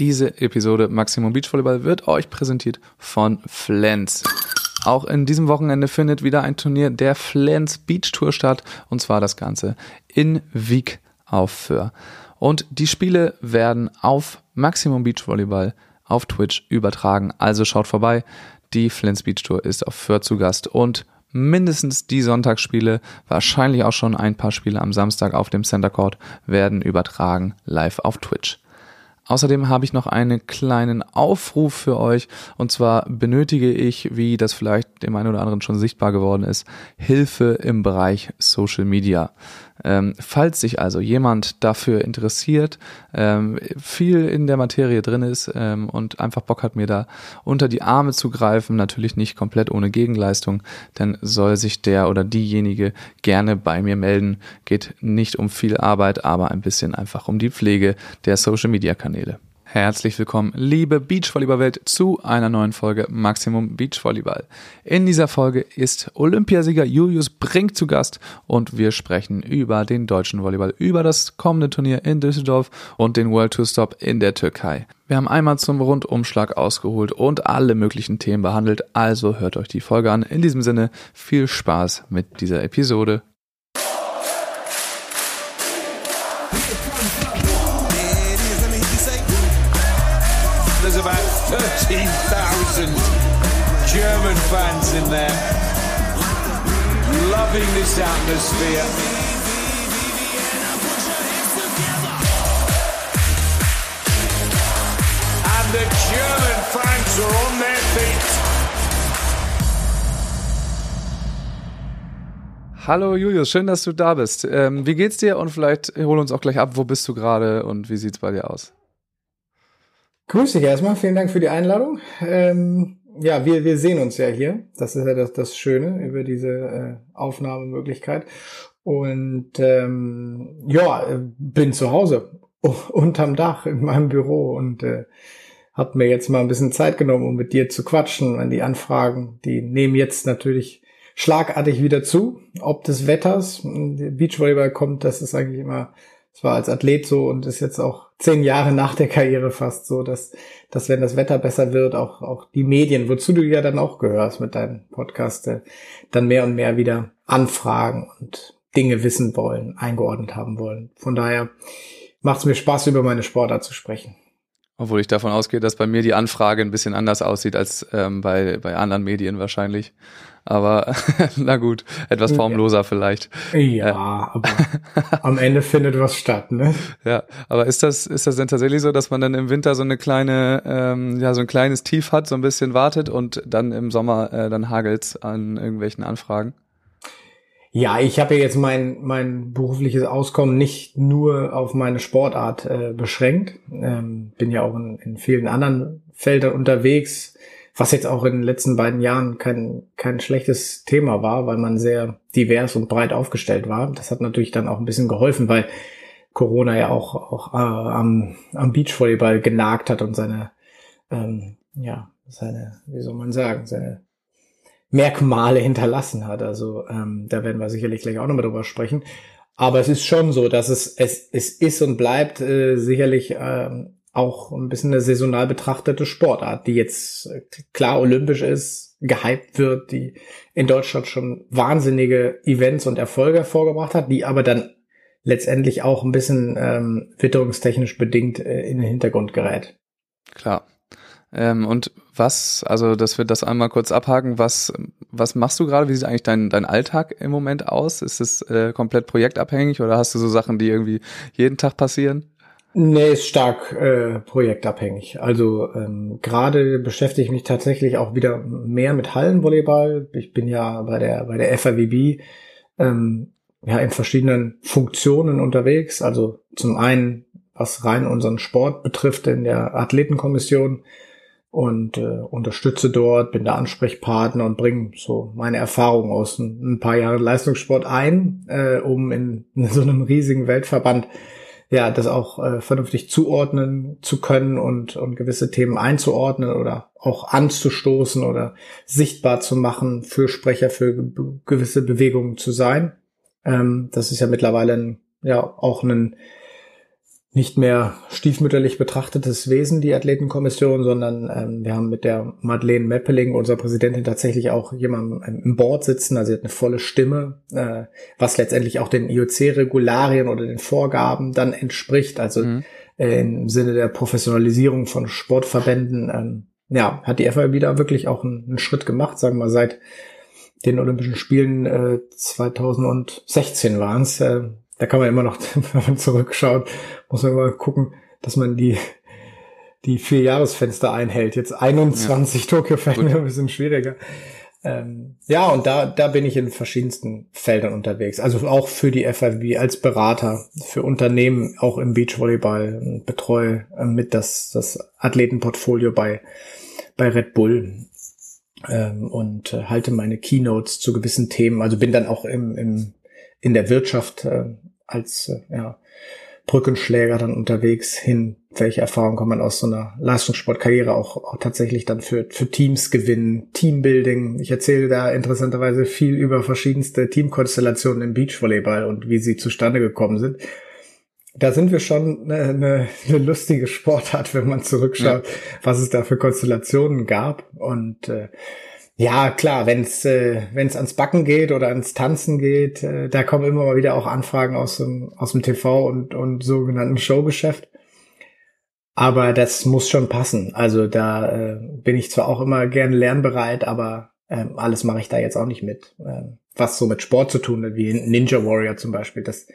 Diese Episode Maximum Beachvolleyball wird euch präsentiert von Flens. Auch in diesem Wochenende findet wieder ein Turnier der Flens Beach Tour statt und zwar das Ganze in Wieg auf Föhr. Und die Spiele werden auf Maximum Beach Volleyball auf Twitch übertragen. Also schaut vorbei. Die Flens Beach Tour ist auf Föhr zu Gast und mindestens die Sonntagsspiele, wahrscheinlich auch schon ein paar Spiele am Samstag auf dem Center Court werden übertragen live auf Twitch. Außerdem habe ich noch einen kleinen Aufruf für euch. Und zwar benötige ich, wie das vielleicht dem einen oder anderen schon sichtbar geworden ist, Hilfe im Bereich Social Media. Ähm, falls sich also jemand dafür interessiert, ähm, viel in der Materie drin ist ähm, und einfach Bock hat, mir da unter die Arme zu greifen, natürlich nicht komplett ohne Gegenleistung, dann soll sich der oder diejenige gerne bei mir melden. Geht nicht um viel Arbeit, aber ein bisschen einfach um die Pflege der Social-Media-Kanäle. Herzlich willkommen, liebe Beachvolleyball-Welt, zu einer neuen Folge Maximum Beachvolleyball. In dieser Folge ist Olympiasieger Julius Brink zu Gast und wir sprechen über den deutschen Volleyball, über das kommende Turnier in Düsseldorf und den World Tour Stop in der Türkei. Wir haben einmal zum Rundumschlag ausgeholt und alle möglichen Themen behandelt, also hört euch die Folge an. In diesem Sinne viel Spaß mit dieser Episode. Fans in there, loving this atmosphere. And the German fans are on their feet. Hallo Julius, schön, dass du da bist. Ähm, wie geht's dir? Und vielleicht hol uns auch gleich ab, wo bist du gerade und wie sieht's bei dir aus? Grüß dich erstmal, vielen Dank für die Einladung. Ähm, ja, wir, wir sehen uns ja hier. Das ist ja das, das Schöne über diese äh, Aufnahmemöglichkeit. Und ähm, ja, bin zu Hause unterm Dach in meinem Büro und äh, habe mir jetzt mal ein bisschen Zeit genommen, um mit dir zu quatschen. An die Anfragen, die nehmen jetzt natürlich schlagartig wieder zu. Ob des Wetters, Beachvolleyball kommt, das ist eigentlich immer, es war als Athlet so und ist jetzt auch zehn Jahre nach der Karriere fast so, dass, dass wenn das Wetter besser wird, auch, auch die Medien, wozu du ja dann auch gehörst mit deinem Podcast, äh, dann mehr und mehr wieder anfragen und Dinge wissen wollen, eingeordnet haben wollen. Von daher macht es mir Spaß, über meine Sportart zu sprechen. Obwohl ich davon ausgehe, dass bei mir die Anfrage ein bisschen anders aussieht als ähm, bei, bei anderen Medien wahrscheinlich. Aber na gut, etwas formloser vielleicht. Ja, äh. aber am Ende findet was statt, ne? Ja, aber ist das, ist das denn tatsächlich so, dass man dann im Winter so eine kleine, ähm, ja, so ein kleines Tief hat, so ein bisschen wartet und dann im Sommer äh, dann hagelt's an irgendwelchen Anfragen? Ja, ich habe ja jetzt mein, mein berufliches Auskommen nicht nur auf meine Sportart äh, beschränkt. Ähm, bin ja auch in, in vielen anderen Feldern unterwegs, was jetzt auch in den letzten beiden Jahren kein, kein schlechtes Thema war, weil man sehr divers und breit aufgestellt war. Das hat natürlich dann auch ein bisschen geholfen, weil Corona ja auch, auch äh, am, am Beachvolleyball genagt hat und seine, ähm, ja, seine, wie soll man sagen, seine Merkmale hinterlassen hat. Also ähm, da werden wir sicherlich gleich auch nochmal drüber sprechen. Aber es ist schon so, dass es, es, es ist und bleibt äh, sicherlich ähm, auch ein bisschen eine saisonal betrachtete Sportart, die jetzt äh, klar olympisch ist, gehypt wird, die in Deutschland schon wahnsinnige Events und Erfolge hervorgebracht hat, die aber dann letztendlich auch ein bisschen ähm, witterungstechnisch bedingt äh, in den Hintergrund gerät. Klar. Ähm, und was, also dass wir das einmal kurz abhaken, was, was machst du gerade? Wie sieht eigentlich dein, dein Alltag im Moment aus? Ist es äh, komplett projektabhängig oder hast du so Sachen, die irgendwie jeden Tag passieren? Nee, ist stark äh, projektabhängig. Also ähm, gerade beschäftige ich mich tatsächlich auch wieder mehr mit Hallenvolleyball. Ich bin ja bei der bei der FAWB ähm, ja in verschiedenen Funktionen unterwegs. Also zum einen was rein unseren Sport betrifft in der Athletenkommission und äh, unterstütze dort, bin der Ansprechpartner und bringe so meine Erfahrungen aus ein, ein paar Jahren Leistungssport ein, äh, um in, in, so einem riesigen Weltverband ja das auch äh, vernünftig zuordnen zu können und, und gewisse Themen einzuordnen oder auch anzustoßen oder sichtbar zu machen, für Sprecher für ge gewisse Bewegungen zu sein. Ähm, das ist ja mittlerweile ein, ja auch ein nicht mehr stiefmütterlich betrachtetes Wesen, die Athletenkommission, sondern ähm, wir haben mit der Madeleine Meppeling, unserer Präsidentin, tatsächlich auch jemanden im Board sitzen, also sie hat eine volle Stimme, äh, was letztendlich auch den IOC-Regularien oder den Vorgaben dann entspricht, also mhm. äh, im Sinne der Professionalisierung von Sportverbänden, ähm, ja, hat die FIB da wirklich auch einen, einen Schritt gemacht, sagen wir mal, seit den Olympischen Spielen äh, 2016 waren es, äh, da kann man immer noch, wenn man zurückschaut, muss man immer gucken, dass man die, die vier Jahresfenster einhält. Jetzt 21 ja. Tokio fällt mir ein bisschen schwieriger. Ähm, ja, und da, da bin ich in verschiedensten Feldern unterwegs. Also auch für die FIB als Berater, für Unternehmen, auch im Beachvolleyball, betreue äh, mit das, das Athletenportfolio bei, bei Red Bull ähm, und äh, halte meine Keynotes zu gewissen Themen. Also bin dann auch im, im, in der Wirtschaft äh, als äh, ja, Brückenschläger dann unterwegs hin. Welche Erfahrungen kann man aus so einer Leistungssportkarriere auch, auch tatsächlich dann für, für Teams gewinnen? Teambuilding. Ich erzähle da interessanterweise viel über verschiedenste Teamkonstellationen im Beachvolleyball und wie sie zustande gekommen sind. Da sind wir schon eine, eine, eine lustige Sportart, wenn man zurückschaut, ja. was es da für Konstellationen gab. Und äh, ja, klar, wenn es äh, wenn's ans Backen geht oder ans Tanzen geht, äh, da kommen immer mal wieder auch Anfragen aus dem, aus dem TV und, und sogenannten Showgeschäft. Aber das muss schon passen. Also da äh, bin ich zwar auch immer gern lernbereit, aber äh, alles mache ich da jetzt auch nicht mit. Äh, was so mit Sport zu tun hat, wie Ninja Warrior zum Beispiel, das,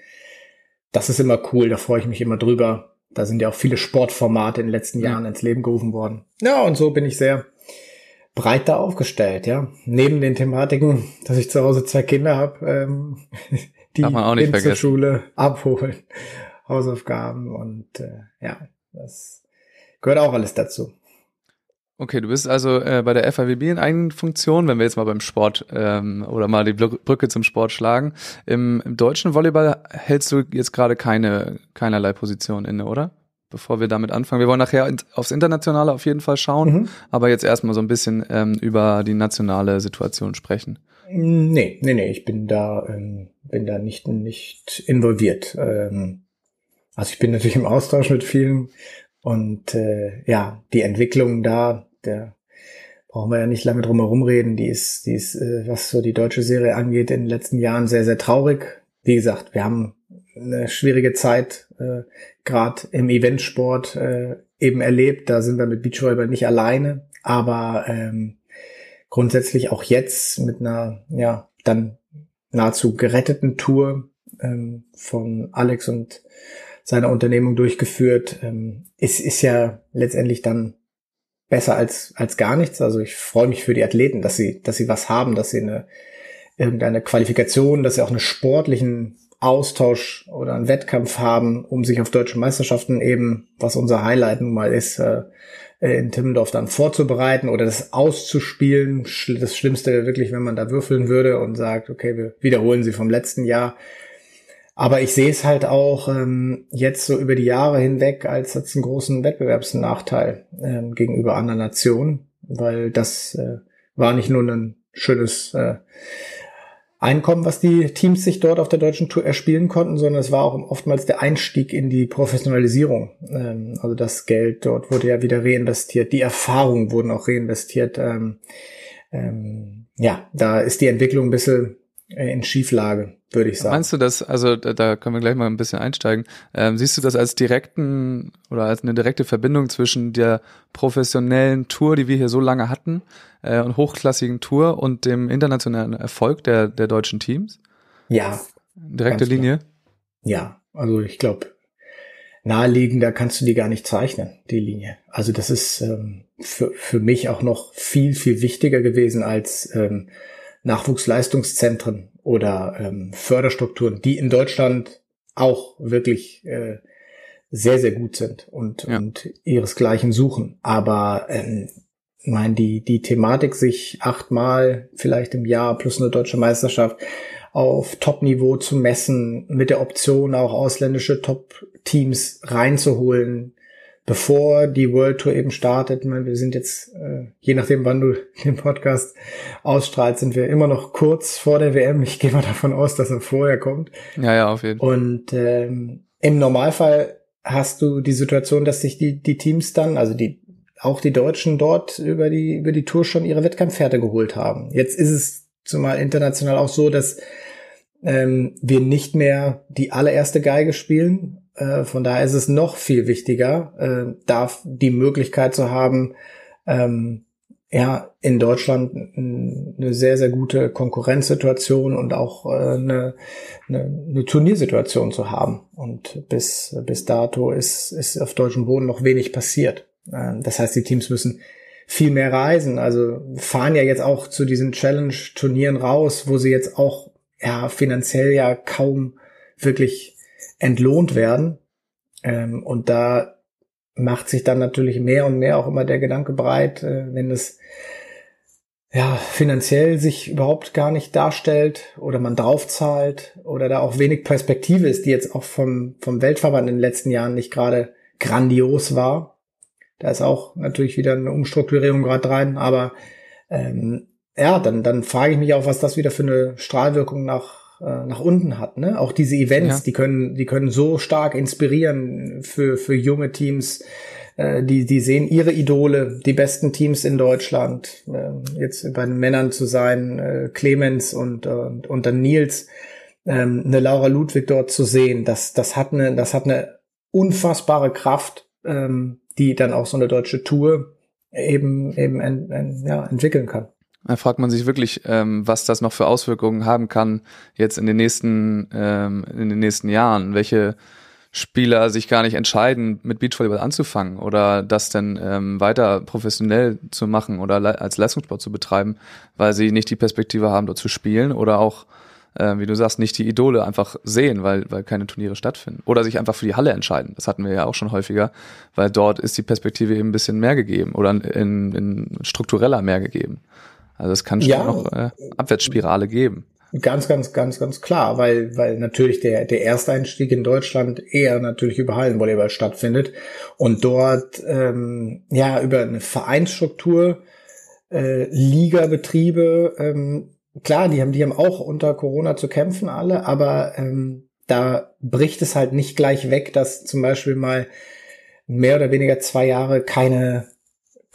das ist immer cool, da freue ich mich immer drüber. Da sind ja auch viele Sportformate in den letzten Jahren ja. ins Leben gerufen worden. Ja, und so bin ich sehr breiter aufgestellt, ja. Neben den Thematiken, dass ich zu Hause zwei Kinder habe, ähm, die Darf man auch nicht zur Schule abholen, Hausaufgaben und äh, ja, das gehört auch alles dazu. Okay, du bist also äh, bei der FAWB in eigenen Funktion, wenn wir jetzt mal beim Sport ähm, oder mal die Brücke zum Sport schlagen. Im, im deutschen Volleyball hältst du jetzt gerade keine keinerlei Position inne, oder? Bevor wir damit anfangen. Wir wollen nachher aufs Internationale auf jeden Fall schauen, mhm. aber jetzt erstmal so ein bisschen ähm, über die nationale Situation sprechen. Nee, nee, nee, ich bin da, ähm, bin da nicht, nicht involviert. Ähm, also ich bin natürlich im Austausch mit vielen und äh, ja, die Entwicklung da, der brauchen wir ja nicht lange drum herum reden, die ist, die ist, äh, was so die deutsche Serie angeht, in den letzten Jahren sehr, sehr traurig. Wie gesagt, wir haben eine schwierige Zeit äh, gerade im Eventsport äh, eben erlebt. Da sind wir mit Beachvolleyball nicht alleine, aber ähm, grundsätzlich auch jetzt mit einer ja dann nahezu geretteten Tour ähm, von Alex und seiner Unternehmung durchgeführt, ähm, ist ist ja letztendlich dann besser als als gar nichts. Also ich freue mich für die Athleten, dass sie dass sie was haben, dass sie eine irgendeine Qualifikation, dass sie auch einen sportlichen Austausch oder einen Wettkampf haben, um sich auf deutsche Meisterschaften eben, was unser Highlight nun mal ist, äh, in Timmendorf dann vorzubereiten oder das auszuspielen. Das Schlimmste wäre wirklich, wenn man da würfeln würde und sagt, okay, wir wiederholen sie vom letzten Jahr. Aber ich sehe es halt auch ähm, jetzt so über die Jahre hinweg als, als einen großen Wettbewerbsnachteil ähm, gegenüber anderen Nationen, weil das äh, war nicht nur ein schönes äh, Einkommen, was die Teams sich dort auf der deutschen Tour erspielen konnten, sondern es war auch oftmals der Einstieg in die Professionalisierung. Ähm, also das Geld dort wurde ja wieder reinvestiert, die Erfahrungen wurden auch reinvestiert. Ähm, ähm, ja, da ist die Entwicklung ein bisschen äh, in Schieflage, würde ich sagen. Meinst du das, also da, da können wir gleich mal ein bisschen einsteigen, ähm, siehst du das als direkten oder als eine direkte Verbindung zwischen der professionellen Tour, die wir hier so lange hatten, äh, und hochklassigen Tour und dem internationalen Erfolg der, der deutschen Teams? Ja. Direkte Linie? Ja, also ich glaube, naheliegender kannst du die gar nicht zeichnen, die Linie. Also das ist ähm, für, für mich auch noch viel, viel wichtiger gewesen als ähm, Nachwuchsleistungszentren oder ähm, Förderstrukturen, die in Deutschland auch wirklich äh, sehr, sehr gut sind und, ja. und ihresgleichen suchen. Aber ähm, mein, die, die Thematik, sich achtmal vielleicht im Jahr plus eine deutsche Meisterschaft auf Top-Niveau zu messen, mit der Option auch ausländische Top-Teams reinzuholen, bevor die World Tour eben startet. Ich meine, wir sind jetzt, äh, je nachdem, wann du den Podcast ausstrahlst, sind wir immer noch kurz vor der WM. Ich gehe mal davon aus, dass er vorher kommt. Ja, ja, auf jeden Fall. Und ähm, im Normalfall hast du die Situation, dass sich die, die Teams dann, also die, auch die Deutschen dort über die, über die Tour schon ihre Wettkampfpferde geholt haben. Jetzt ist es zumal international auch so, dass ähm, wir nicht mehr die allererste Geige spielen. Äh, von daher ist es noch viel wichtiger, äh, da die Möglichkeit zu haben, ähm, ja, in Deutschland eine sehr, sehr gute Konkurrenzsituation und auch äh, eine, eine, eine Turniersituation zu haben. Und bis, bis dato ist, ist auf deutschem Boden noch wenig passiert. Ähm, das heißt, die Teams müssen viel mehr reisen. Also fahren ja jetzt auch zu diesen Challenge-Turnieren raus, wo sie jetzt auch ja finanziell ja kaum wirklich entlohnt werden. Ähm, und da macht sich dann natürlich mehr und mehr auch immer der Gedanke breit, äh, wenn es ja finanziell sich überhaupt gar nicht darstellt oder man draufzahlt oder da auch wenig Perspektive ist, die jetzt auch vom, vom Weltverband in den letzten Jahren nicht gerade grandios war. Da ist auch natürlich wieder eine Umstrukturierung gerade rein, aber ähm, ja, dann, dann frage ich mich auch, was das wieder für eine Strahlwirkung nach, äh, nach unten hat. Ne? Auch diese Events, ja. die können, die können so stark inspirieren für, für junge Teams. Äh, die, die sehen ihre Idole, die besten Teams in Deutschland. Äh, jetzt bei den Männern zu sein, äh, Clemens und, und, und dann Nils, äh, eine Laura Ludwig dort zu sehen, das, das hat eine, das hat eine unfassbare Kraft, ähm, die dann auch so eine deutsche Tour eben, eben en, en, ja, entwickeln kann. Da fragt man sich wirklich, ähm, was das noch für Auswirkungen haben kann jetzt in den nächsten ähm, in den nächsten Jahren, welche Spieler sich gar nicht entscheiden, mit Beachvolleyball anzufangen oder das dann ähm, weiter professionell zu machen oder le als Leistungssport zu betreiben, weil sie nicht die Perspektive haben, dort zu spielen oder auch, äh, wie du sagst, nicht die Idole einfach sehen, weil, weil keine Turniere stattfinden. Oder sich einfach für die Halle entscheiden. Das hatten wir ja auch schon häufiger, weil dort ist die Perspektive eben ein bisschen mehr gegeben oder in, in struktureller mehr gegeben. Also es kann schon ja, noch äh, Abwärtsspirale geben. Ganz, ganz, ganz, ganz klar, weil, weil natürlich der, der Ersteinstieg in Deutschland eher natürlich über Hallenvolleyball stattfindet und dort ähm, ja über eine Vereinsstruktur, äh, Ligabetriebe, ähm, klar, die haben, die haben auch unter Corona zu kämpfen alle, aber ähm, da bricht es halt nicht gleich weg, dass zum Beispiel mal mehr oder weniger zwei Jahre keine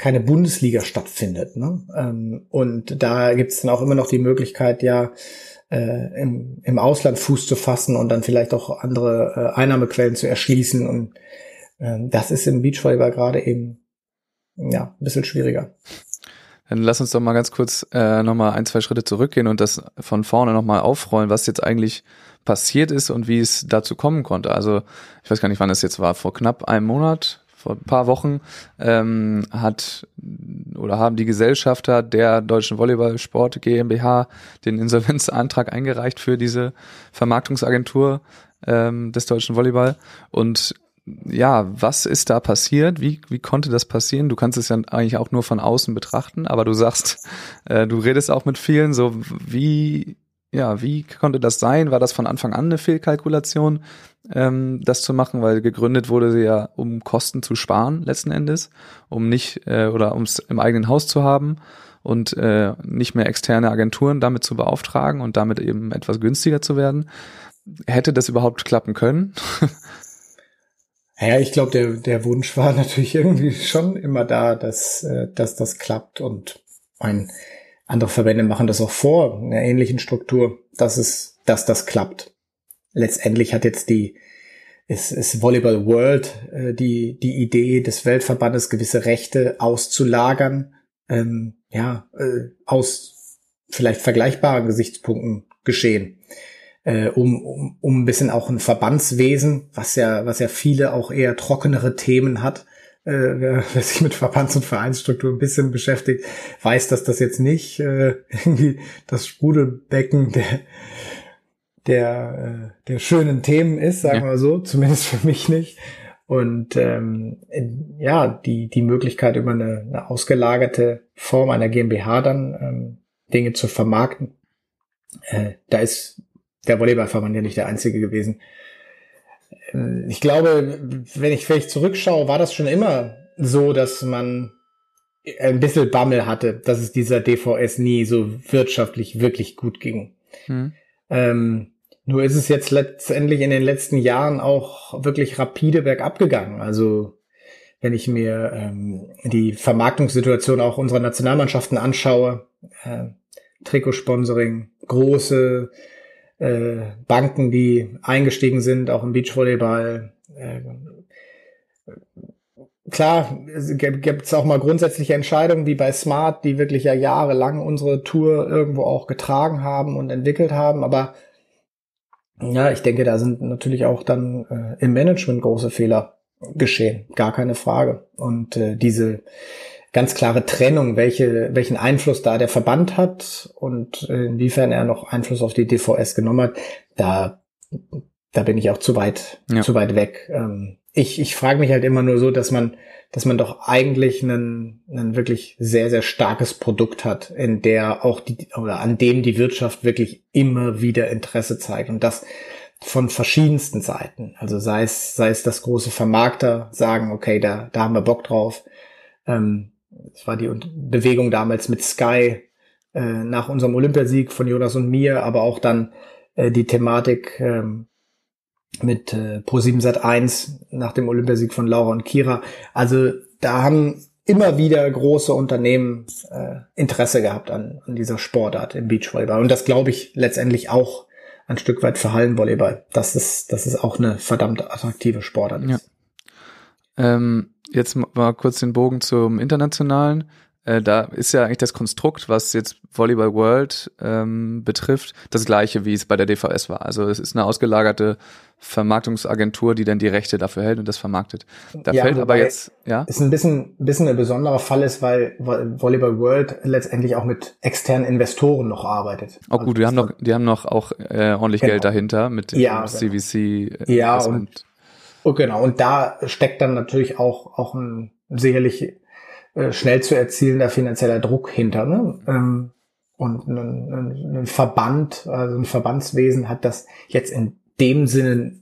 keine Bundesliga stattfindet. Ne? Ähm, und da gibt es dann auch immer noch die Möglichkeit, ja, äh, im, im Ausland Fuß zu fassen und dann vielleicht auch andere äh, Einnahmequellen zu erschließen. Und äh, das ist im Beachvolleyball gerade eben ja ein bisschen schwieriger. Dann lass uns doch mal ganz kurz äh, nochmal ein, zwei Schritte zurückgehen und das von vorne nochmal aufrollen, was jetzt eigentlich passiert ist und wie es dazu kommen konnte. Also ich weiß gar nicht, wann es jetzt war, vor knapp einem Monat, vor ein paar Wochen ähm, hat oder haben die Gesellschafter der Deutschen Volleyballsport GmbH den Insolvenzantrag eingereicht für diese Vermarktungsagentur ähm, des deutschen Volleyball. Und ja, was ist da passiert? Wie, wie konnte das passieren? Du kannst es ja eigentlich auch nur von außen betrachten, aber du sagst, äh, du redest auch mit vielen, so wie ja, wie konnte das sein? War das von Anfang an eine Fehlkalkulation, ähm, das zu machen? Weil gegründet wurde sie ja, um Kosten zu sparen letzten Endes, um nicht äh, oder um es im eigenen Haus zu haben und äh, nicht mehr externe Agenturen damit zu beauftragen und damit eben etwas günstiger zu werden. Hätte das überhaupt klappen können? Ja, ich glaube, der, der Wunsch war natürlich irgendwie schon immer da, dass, äh, dass das klappt und ein andere Verbände machen das auch vor, in einer ähnlichen Struktur, dass es, dass das klappt. Letztendlich hat jetzt die, ist, ist Volleyball World äh, die, die Idee des Weltverbandes, gewisse Rechte auszulagern, ähm, ja, äh, aus vielleicht vergleichbaren Gesichtspunkten geschehen. Äh, um, um, um ein bisschen auch ein Verbandswesen, was ja, was ja viele auch eher trockenere Themen hat, äh, wer, sich mit Verbands- und Vereinsstruktur ein bisschen beschäftigt, weiß, dass das jetzt nicht äh, irgendwie das Sprudelbecken der der, äh, der schönen Themen ist, sagen ja. wir so, zumindest für mich nicht. Und ähm, ja, die, die Möglichkeit über eine, eine ausgelagerte Form einer GmbH dann ähm, Dinge zu vermarkten, äh, da ist der Volleyballverband ja nicht der einzige gewesen, ich glaube, wenn ich vielleicht zurückschaue, war das schon immer so, dass man ein bisschen Bammel hatte, dass es dieser DVS nie so wirtschaftlich wirklich gut ging. Hm. Ähm, Nur ist es jetzt letztendlich in den letzten Jahren auch wirklich rapide bergab gegangen. Also wenn ich mir ähm, die Vermarktungssituation auch unserer Nationalmannschaften anschaue, äh, Trikotsponsoring, große äh, Banken, die eingestiegen sind, auch im Beachvolleyball. Äh, klar, gibt es auch mal grundsätzliche Entscheidungen wie bei Smart, die wirklich ja jahrelang unsere Tour irgendwo auch getragen haben und entwickelt haben, aber ja, ich denke, da sind natürlich auch dann äh, im Management große Fehler geschehen, gar keine Frage. Und äh, diese ganz klare Trennung, welche, welchen Einfluss da der Verband hat und inwiefern er noch Einfluss auf die DVS genommen hat, da, da bin ich auch zu weit, ja. zu weit weg. Ähm, ich, ich frage mich halt immer nur so, dass man, dass man doch eigentlich ein, ein wirklich sehr, sehr starkes Produkt hat, in der auch die, oder an dem die Wirtschaft wirklich immer wieder Interesse zeigt. Und das von verschiedensten Seiten. Also sei es, sei es das große Vermarkter sagen, okay, da, da haben wir Bock drauf. Ähm, das war die Bewegung damals mit Sky äh, nach unserem Olympiasieg von Jonas und mir, aber auch dann äh, die Thematik ähm, mit äh, Pro7 Sat 1 nach dem Olympiasieg von Laura und Kira. Also da haben immer wieder große Unternehmen äh, Interesse gehabt an, an dieser Sportart im Beachvolleyball. Und das glaube ich letztendlich auch ein Stück weit für Hallenvolleyball. Das ist, das ist auch eine verdammt attraktive Sportart. Ja. Ähm, jetzt mal kurz den Bogen zum Internationalen. Äh, da ist ja eigentlich das Konstrukt, was jetzt Volleyball World ähm, betrifft, das gleiche, wie es bei der DVS war. Also es ist eine ausgelagerte Vermarktungsagentur, die dann die Rechte dafür hält und das vermarktet. Da ja, fällt aber jetzt, ja. Ist ein bisschen, bisschen ein besonderer Fall ist, weil Volleyball World letztendlich auch mit externen Investoren noch arbeitet. Oh gut, also die haben noch, die haben noch auch äh, ordentlich genau. Geld dahinter mit ja, CVC. Äh, ja, und, und genau. Und da steckt dann natürlich auch, auch ein sicherlich äh, schnell zu erzielender finanzieller Druck hinter. Ne? Ähm, und ein, ein, ein Verband, also ein Verbandswesen hat das jetzt in dem Sinne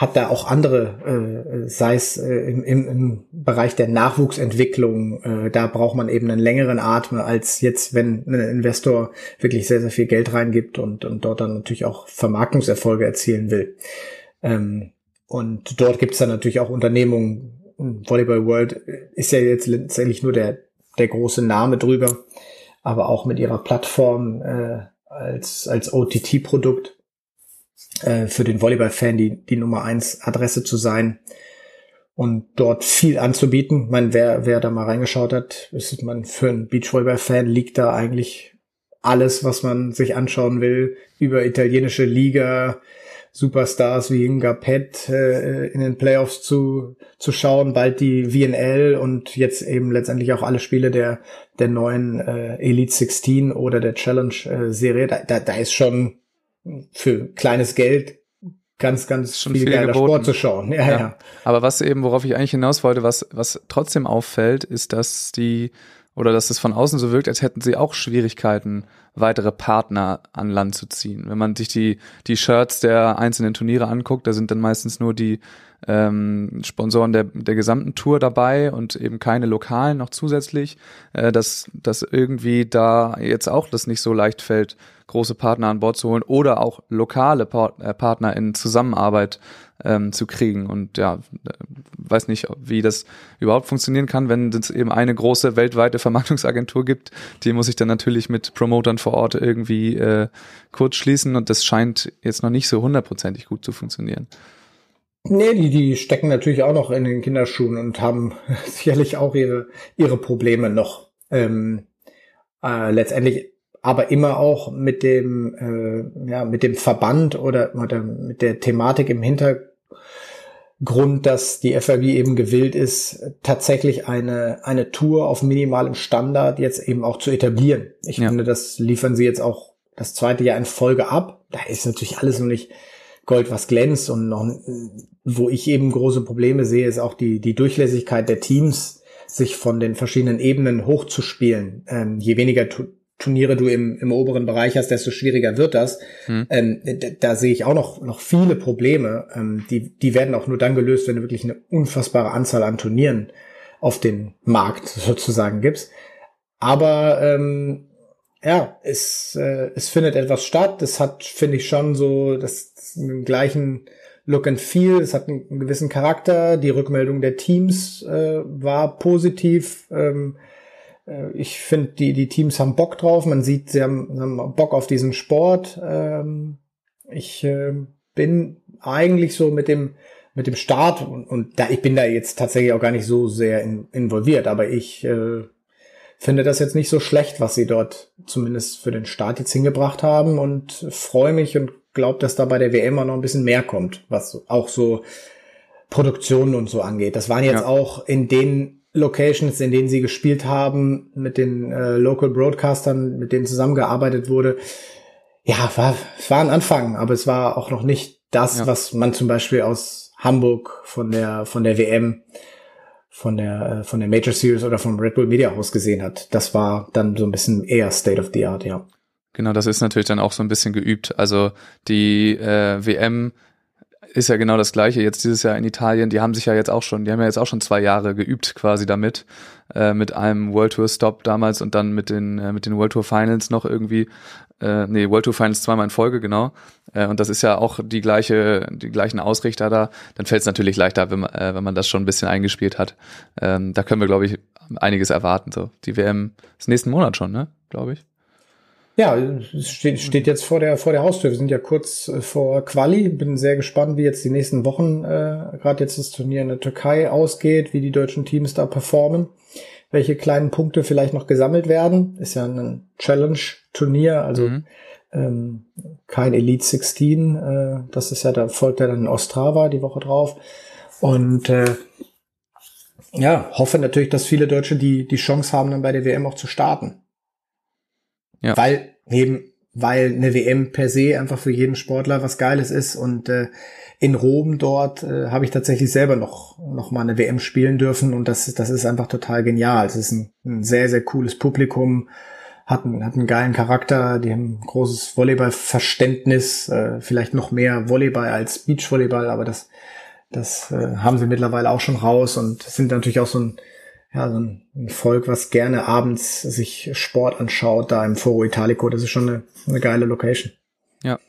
hat da auch andere, äh, sei es äh, im, im, im Bereich der Nachwuchsentwicklung, äh, da braucht man eben einen längeren Atem, als jetzt, wenn ein Investor wirklich sehr, sehr viel Geld reingibt und, und dort dann natürlich auch Vermarktungserfolge erzielen will. Ähm, und dort gibt es dann natürlich auch Unternehmungen, Volleyball World ist ja jetzt letztendlich nur der, der große Name drüber, aber auch mit ihrer Plattform äh, als, als OTT-Produkt äh, für den Volleyball-Fan die, die Nummer eins Adresse zu sein und dort viel anzubieten. Man, wer, wer da mal reingeschaut hat, ist man für einen Beachvolleyball-Fan liegt da eigentlich alles, was man sich anschauen will, über italienische Liga, Superstars wie Inga Pet äh, in den Playoffs zu, zu schauen, bald die VNL und jetzt eben letztendlich auch alle Spiele der, der neuen äh, Elite 16 oder der Challenge äh, Serie. Da, da, da ist schon für kleines Geld ganz, ganz Schon viel, viel geiler geboten. Sport zu schauen. Ja, ja, ja. Aber was eben, worauf ich eigentlich hinaus wollte, was, was trotzdem auffällt, ist, dass die, oder dass es von außen so wirkt, als hätten sie auch Schwierigkeiten, weitere Partner an Land zu ziehen. Wenn man sich die, die Shirts der einzelnen Turniere anguckt, da sind dann meistens nur die ähm, Sponsoren der, der gesamten Tour dabei und eben keine lokalen noch zusätzlich, äh, dass, dass irgendwie da jetzt auch das nicht so leicht fällt, große Partner an Bord zu holen oder auch lokale Part äh, Partner in Zusammenarbeit ähm, zu kriegen. Und ja, weiß nicht, wie das überhaupt funktionieren kann, wenn es eben eine große weltweite Vermarktungsagentur gibt. Die muss ich dann natürlich mit Promotern vor Ort irgendwie äh, kurz schließen und das scheint jetzt noch nicht so hundertprozentig gut zu funktionieren. Nee, die, die stecken natürlich auch noch in den Kinderschuhen und haben sicherlich auch ihre, ihre Probleme noch. Ähm, äh, letztendlich aber immer auch mit dem, äh, ja, mit dem Verband oder, oder mit der Thematik im Hintergrund, dass die FAB eben gewillt ist, tatsächlich eine, eine Tour auf minimalem Standard jetzt eben auch zu etablieren. Ich ja. finde, das liefern sie jetzt auch das zweite Jahr in Folge ab. Da ist natürlich alles noch nicht Gold, was glänzt und noch, wo ich eben große Probleme sehe, ist auch die, die Durchlässigkeit der Teams, sich von den verschiedenen Ebenen hochzuspielen. Ähm, je weniger Turniere du im, im oberen Bereich hast, desto schwieriger wird das. Hm. Ähm, da, da, sehe ich auch noch, noch viele Probleme. Ähm, die, die werden auch nur dann gelöst, wenn du wirklich eine unfassbare Anzahl an Turnieren auf den Markt sozusagen gibst. Aber ähm, ja, es, äh, es findet etwas statt. Es hat, finde ich, schon so das, das den gleichen Look and Feel. Es hat einen, einen gewissen Charakter. Die Rückmeldung der Teams äh, war positiv. Ähm, äh, ich finde, die, die Teams haben Bock drauf. Man sieht, sie haben, haben Bock auf diesen Sport. Ähm, ich äh, bin eigentlich so mit dem mit dem Start und, und da ich bin da jetzt tatsächlich auch gar nicht so sehr in, involviert, aber ich äh, finde das jetzt nicht so schlecht, was sie dort zumindest für den Start jetzt hingebracht haben und freue mich und glaube, dass da bei der WM auch noch ein bisschen mehr kommt, was auch so Produktionen und so angeht. Das waren jetzt ja. auch in den Locations, in denen sie gespielt haben, mit den äh, Local Broadcastern, mit denen zusammengearbeitet wurde. Ja, war, es war ein Anfang, aber es war auch noch nicht das, ja. was man zum Beispiel aus Hamburg von der, von der WM, von der, äh, von der Major Series oder vom Red Bull Media House gesehen hat. Das war dann so ein bisschen eher State of the Art, ja. Genau, das ist natürlich dann auch so ein bisschen geübt. Also die äh, WM ist ja genau das gleiche jetzt dieses Jahr in Italien. Die haben sich ja jetzt auch schon, die haben ja jetzt auch schon zwei Jahre geübt quasi damit, äh, mit einem World Tour Stop damals und dann mit den äh, mit den World Tour Finals noch irgendwie, äh, nee World Tour Finals zweimal in Folge genau. Äh, und das ist ja auch die gleiche, die gleichen Ausrichter da. Dann fällt es natürlich leichter, wenn man, äh, wenn man das schon ein bisschen eingespielt hat. Ähm, da können wir glaube ich einiges erwarten. So die WM ist nächsten Monat schon, ne, glaube ich. Ja, es steht, steht jetzt vor der, vor der Haustür. Wir sind ja kurz äh, vor Quali. Bin sehr gespannt, wie jetzt die nächsten Wochen, äh, gerade jetzt das Turnier in der Türkei ausgeht, wie die deutschen Teams da performen, welche kleinen Punkte vielleicht noch gesammelt werden. Ist ja ein Challenge-Turnier, also mhm. ähm, kein Elite 16. Äh, das ist ja, da folgt ja dann Ostrava die Woche drauf. Und äh, ja, hoffe natürlich, dass viele Deutsche die, die Chance haben, dann bei der WM auch zu starten. Ja. Weil eben, weil eine WM per se einfach für jeden Sportler was Geiles ist und äh, in Rom dort äh, habe ich tatsächlich selber noch noch mal eine WM spielen dürfen und das das ist einfach total genial. Es ist ein, ein sehr sehr cooles Publikum, hat einen, hat einen geilen Charakter, die haben großes Volleyballverständnis, äh, vielleicht noch mehr Volleyball als Beachvolleyball, aber das das äh, haben sie mittlerweile auch schon raus und sind natürlich auch so ein ja, so ein Volk, was gerne abends sich Sport anschaut, da im Foro Italico. Das ist schon eine, eine geile Location. Ja.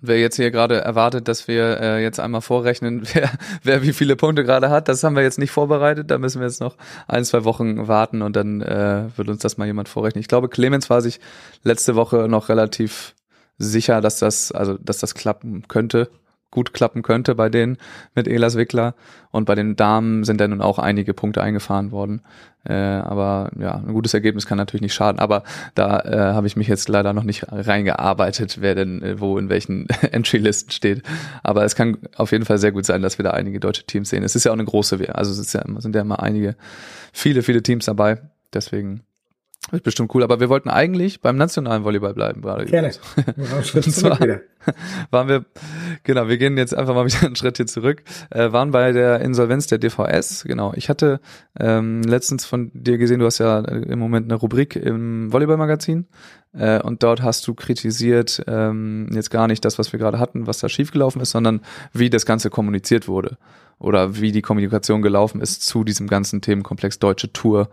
Und wer jetzt hier gerade erwartet, dass wir äh, jetzt einmal vorrechnen, wer, wer wie viele Punkte gerade hat, das haben wir jetzt nicht vorbereitet. Da müssen wir jetzt noch ein, zwei Wochen warten und dann äh, wird uns das mal jemand vorrechnen. Ich glaube, Clemens war sich letzte Woche noch relativ sicher, dass das, also dass das klappen könnte gut klappen könnte bei denen mit Elas Wickler. Und bei den Damen sind dann nun auch einige Punkte eingefahren worden. Äh, aber ja, ein gutes Ergebnis kann natürlich nicht schaden. Aber da äh, habe ich mich jetzt leider noch nicht reingearbeitet, wer denn äh, wo in welchen Entry-Listen steht. Aber es kann auf jeden Fall sehr gut sein, dass wir da einige deutsche Teams sehen. Es ist ja auch eine große Wehr. Also es ja, sind ja immer einige, viele, viele Teams dabei. Deswegen wird bestimmt cool, aber wir wollten eigentlich beim nationalen Volleyball bleiben. Gerade Gerne. Und zwar waren wir, genau, wir gehen jetzt einfach mal wieder einen Schritt hier zurück, äh, waren bei der Insolvenz der DVS, genau. Ich hatte ähm, letztens von dir gesehen, du hast ja im Moment eine Rubrik im Volleyball-Magazin äh, und dort hast du kritisiert, ähm, jetzt gar nicht das, was wir gerade hatten, was da schiefgelaufen ist, sondern wie das Ganze kommuniziert wurde oder wie die Kommunikation gelaufen ist zu diesem ganzen Themenkomplex Deutsche Tour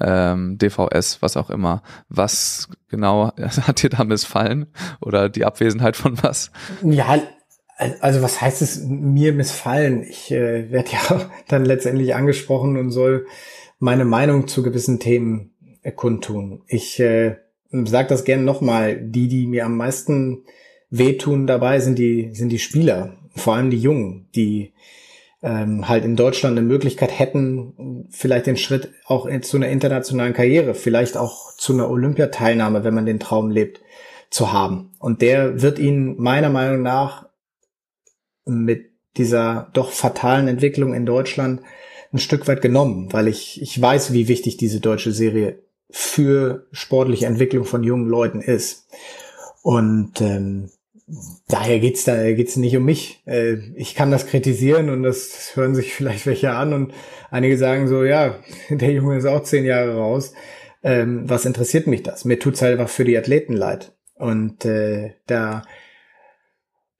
ähm, DVS, was auch immer. Was genau hat dir da missfallen? Oder die Abwesenheit von was? Ja, also was heißt es mir missfallen? Ich äh, werde ja dann letztendlich angesprochen und soll meine Meinung zu gewissen Themen kundtun. Ich äh, sage das gerne nochmal. Die, die mir am meisten wehtun dabei, sind die, sind die Spieler. Vor allem die Jungen, die ähm, halt in Deutschland eine Möglichkeit hätten, vielleicht den Schritt auch zu einer internationalen Karriere, vielleicht auch zu einer Olympiateilnahme, wenn man den Traum lebt, zu haben. Und der wird ihnen meiner Meinung nach mit dieser doch fatalen Entwicklung in Deutschland ein Stück weit genommen, weil ich, ich weiß, wie wichtig diese deutsche Serie für sportliche Entwicklung von jungen Leuten ist. Und ähm, daher geht's da geht's nicht um mich. Äh, ich kann das kritisieren und das, das hören sich vielleicht welche an und einige sagen so, ja, der Junge ist auch zehn Jahre raus. Ähm, was interessiert mich das? Mir tut's halt einfach für die Athleten leid. Und äh, da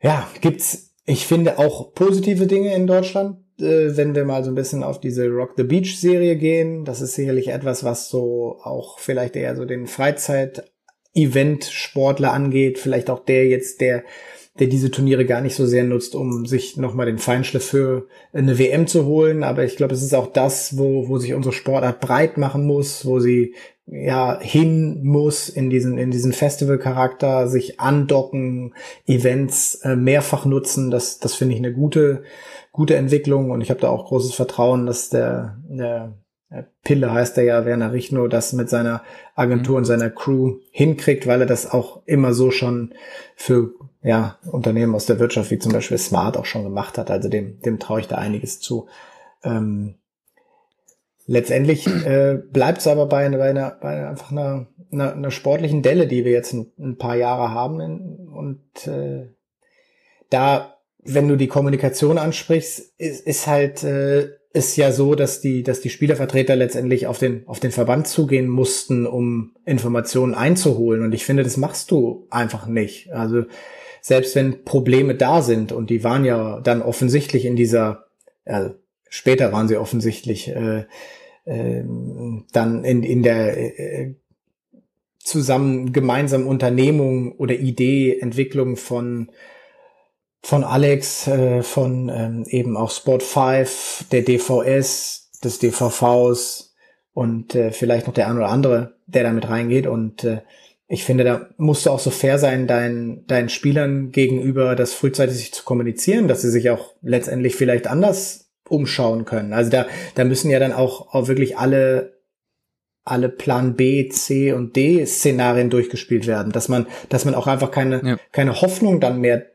ja gibt's, ich finde auch positive Dinge in Deutschland. Äh, wenn wir mal so ein bisschen auf diese Rock the Beach Serie gehen, das ist sicherlich etwas, was so auch vielleicht eher so den Freizeit Event-Sportler angeht, vielleicht auch der jetzt, der der diese Turniere gar nicht so sehr nutzt, um sich nochmal den Feinschliff für eine WM zu holen. Aber ich glaube, es ist auch das, wo, wo sich unsere Sportart breit machen muss, wo sie ja hin muss in diesen in diesen Festival-Charakter, sich andocken, Events äh, mehrfach nutzen. Das das finde ich eine gute gute Entwicklung und ich habe da auch großes Vertrauen, dass der, der Pille heißt er ja, Werner Richno, das mit seiner Agentur mhm. und seiner Crew hinkriegt, weil er das auch immer so schon für ja, Unternehmen aus der Wirtschaft wie zum Beispiel Smart auch schon gemacht hat. Also dem, dem traue ich da einiges zu. Ähm, letztendlich äh, bleibt es aber bei, bei, einer, bei einfach einer, einer, einer sportlichen Delle, die wir jetzt ein, ein paar Jahre haben. Und äh, da, wenn du die Kommunikation ansprichst, ist, ist halt äh, ist ja so, dass die, dass die Spielervertreter letztendlich auf den, auf den Verband zugehen mussten, um Informationen einzuholen. Und ich finde, das machst du einfach nicht. Also selbst wenn Probleme da sind und die waren ja dann offensichtlich in dieser, also später waren sie offensichtlich äh, äh, dann in, in der äh, zusammen gemeinsamen Unternehmung oder Idee, Entwicklung von von Alex, äh, von ähm, eben auch Sport 5, der DVS, des DVVs und äh, vielleicht noch der ein oder andere, der damit reingeht. Und äh, ich finde, da musst du auch so fair sein, deinen, deinen Spielern gegenüber das frühzeitig zu kommunizieren, dass sie sich auch letztendlich vielleicht anders umschauen können. Also da, da müssen ja dann auch, auch wirklich alle alle Plan B, C und D Szenarien durchgespielt werden, dass man, dass man auch einfach keine, ja. keine Hoffnung dann mehr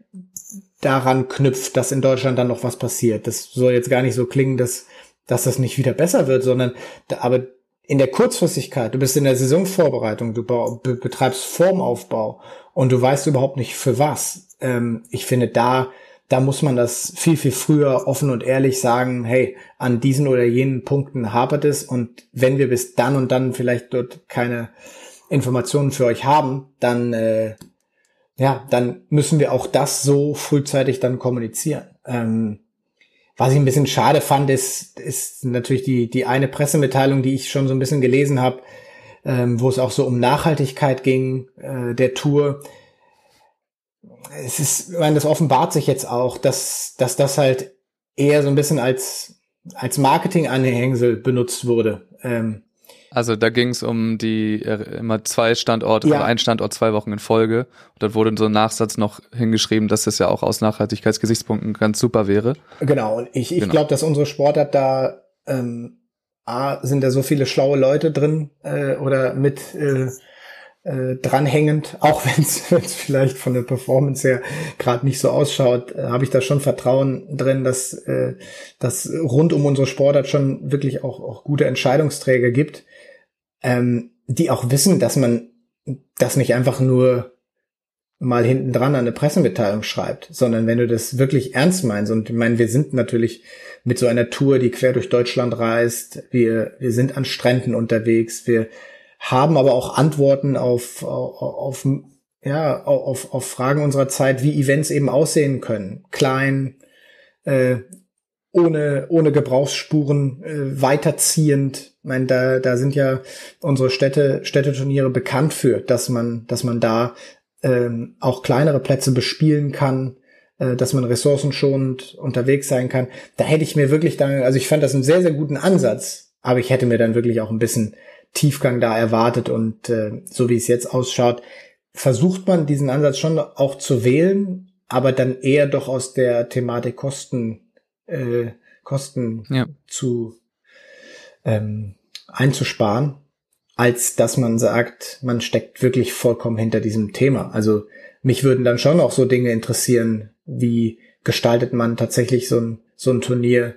daran knüpft, dass in Deutschland dann noch was passiert. Das soll jetzt gar nicht so klingen, dass, dass das nicht wieder besser wird, sondern, aber in der Kurzfristigkeit, du bist in der Saisonvorbereitung, du be betreibst Formaufbau und du weißt überhaupt nicht für was. Ähm, ich finde, da, da muss man das viel, viel früher offen und ehrlich sagen, hey, an diesen oder jenen Punkten hapert es und wenn wir bis dann und dann vielleicht dort keine Informationen für euch haben, dann äh, ja, dann müssen wir auch das so frühzeitig dann kommunizieren. Ähm, was ich ein bisschen schade fand, ist, ist natürlich die, die eine Pressemitteilung, die ich schon so ein bisschen gelesen habe, ähm, wo es auch so um Nachhaltigkeit ging, äh, der Tour. Es ist, ich meine, das offenbart sich jetzt auch, dass, dass das halt eher so ein bisschen als, als Marketing-Anhängsel benutzt wurde. Ähm, also da ging es um die äh, immer zwei Standorte, ja. ein Standort zwei Wochen in Folge. Und dort wurde so ein Nachsatz noch hingeschrieben, dass das ja auch aus Nachhaltigkeitsgesichtspunkten ganz super wäre. Genau, und ich, ich genau. glaube, dass unsere Sportart da ähm, A, sind da so viele schlaue Leute drin äh, oder mit äh, äh, dranhängend, auch wenn es vielleicht von der Performance her gerade nicht so ausschaut, äh, habe ich da schon Vertrauen drin, dass äh, dass rund um unsere Sportart schon wirklich auch, auch gute Entscheidungsträger gibt ähm, die auch wissen, dass man das nicht einfach nur mal hinten dran an eine Pressemitteilung schreibt, sondern wenn du das wirklich ernst meinst und ich meine, wir sind natürlich mit so einer Tour, die quer durch Deutschland reist, wir, wir sind an Stränden unterwegs, wir haben aber auch Antworten auf, auf, auf ja, auf, auf Fragen unserer Zeit, wie Events eben aussehen können. Klein, äh, ohne, ohne Gebrauchsspuren äh, weiterziehend. Ich meine, da, da sind ja unsere Städte, Städteturniere bekannt für, dass man, dass man da ähm, auch kleinere Plätze bespielen kann, äh, dass man ressourcenschonend unterwegs sein kann. Da hätte ich mir wirklich dann, also ich fand das einen sehr, sehr guten Ansatz, aber ich hätte mir dann wirklich auch ein bisschen Tiefgang da erwartet und äh, so wie es jetzt ausschaut, versucht man diesen Ansatz schon auch zu wählen, aber dann eher doch aus der Thematik Kosten äh, Kosten ja. zu ähm, einzusparen, als dass man sagt, man steckt wirklich vollkommen hinter diesem Thema. Also mich würden dann schon auch so Dinge interessieren, wie gestaltet man tatsächlich so ein, so ein Turnier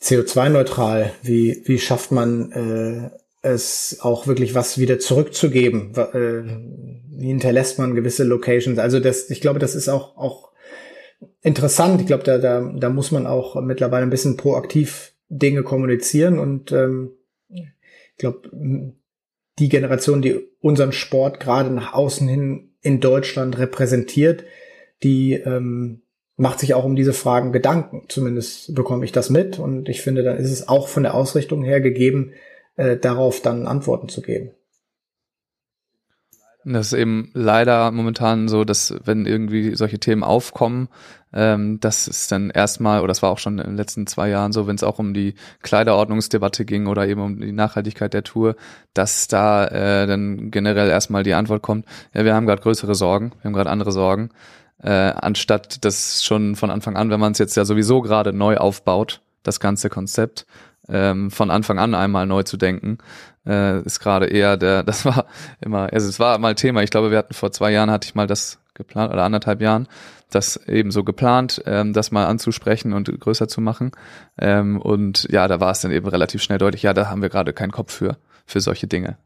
CO2-neutral? Wie, wie schafft man äh, es auch wirklich was wieder zurückzugeben? Äh, hinterlässt man gewisse Locations? Also das, ich glaube, das ist auch, auch interessant. Ich glaube, da, da, da muss man auch mittlerweile ein bisschen proaktiv Dinge kommunizieren und ähm, ich glaube, die Generation, die unseren Sport gerade nach außen hin in Deutschland repräsentiert, die ähm, macht sich auch um diese Fragen Gedanken. Zumindest bekomme ich das mit und ich finde, dann ist es auch von der Ausrichtung her gegeben, äh, darauf dann Antworten zu geben. Das ist eben leider momentan so, dass wenn irgendwie solche Themen aufkommen, ähm, das ist dann erstmal, oder das war auch schon in den letzten zwei Jahren so, wenn es auch um die Kleiderordnungsdebatte ging oder eben um die Nachhaltigkeit der Tour, dass da äh, dann generell erstmal die Antwort kommt, ja, wir haben gerade größere Sorgen, wir haben gerade andere Sorgen, äh, anstatt das schon von Anfang an, wenn man es jetzt ja sowieso gerade neu aufbaut, das ganze Konzept, ähm, von Anfang an einmal neu zu denken, äh, ist gerade eher der, das war immer, also es war mal Thema, ich glaube, wir hatten vor zwei Jahren hatte ich mal das geplant oder anderthalb Jahren, das eben so geplant, ähm, das mal anzusprechen und größer zu machen. Ähm, und ja, da war es dann eben relativ schnell deutlich, ja, da haben wir gerade keinen Kopf für, für solche Dinge.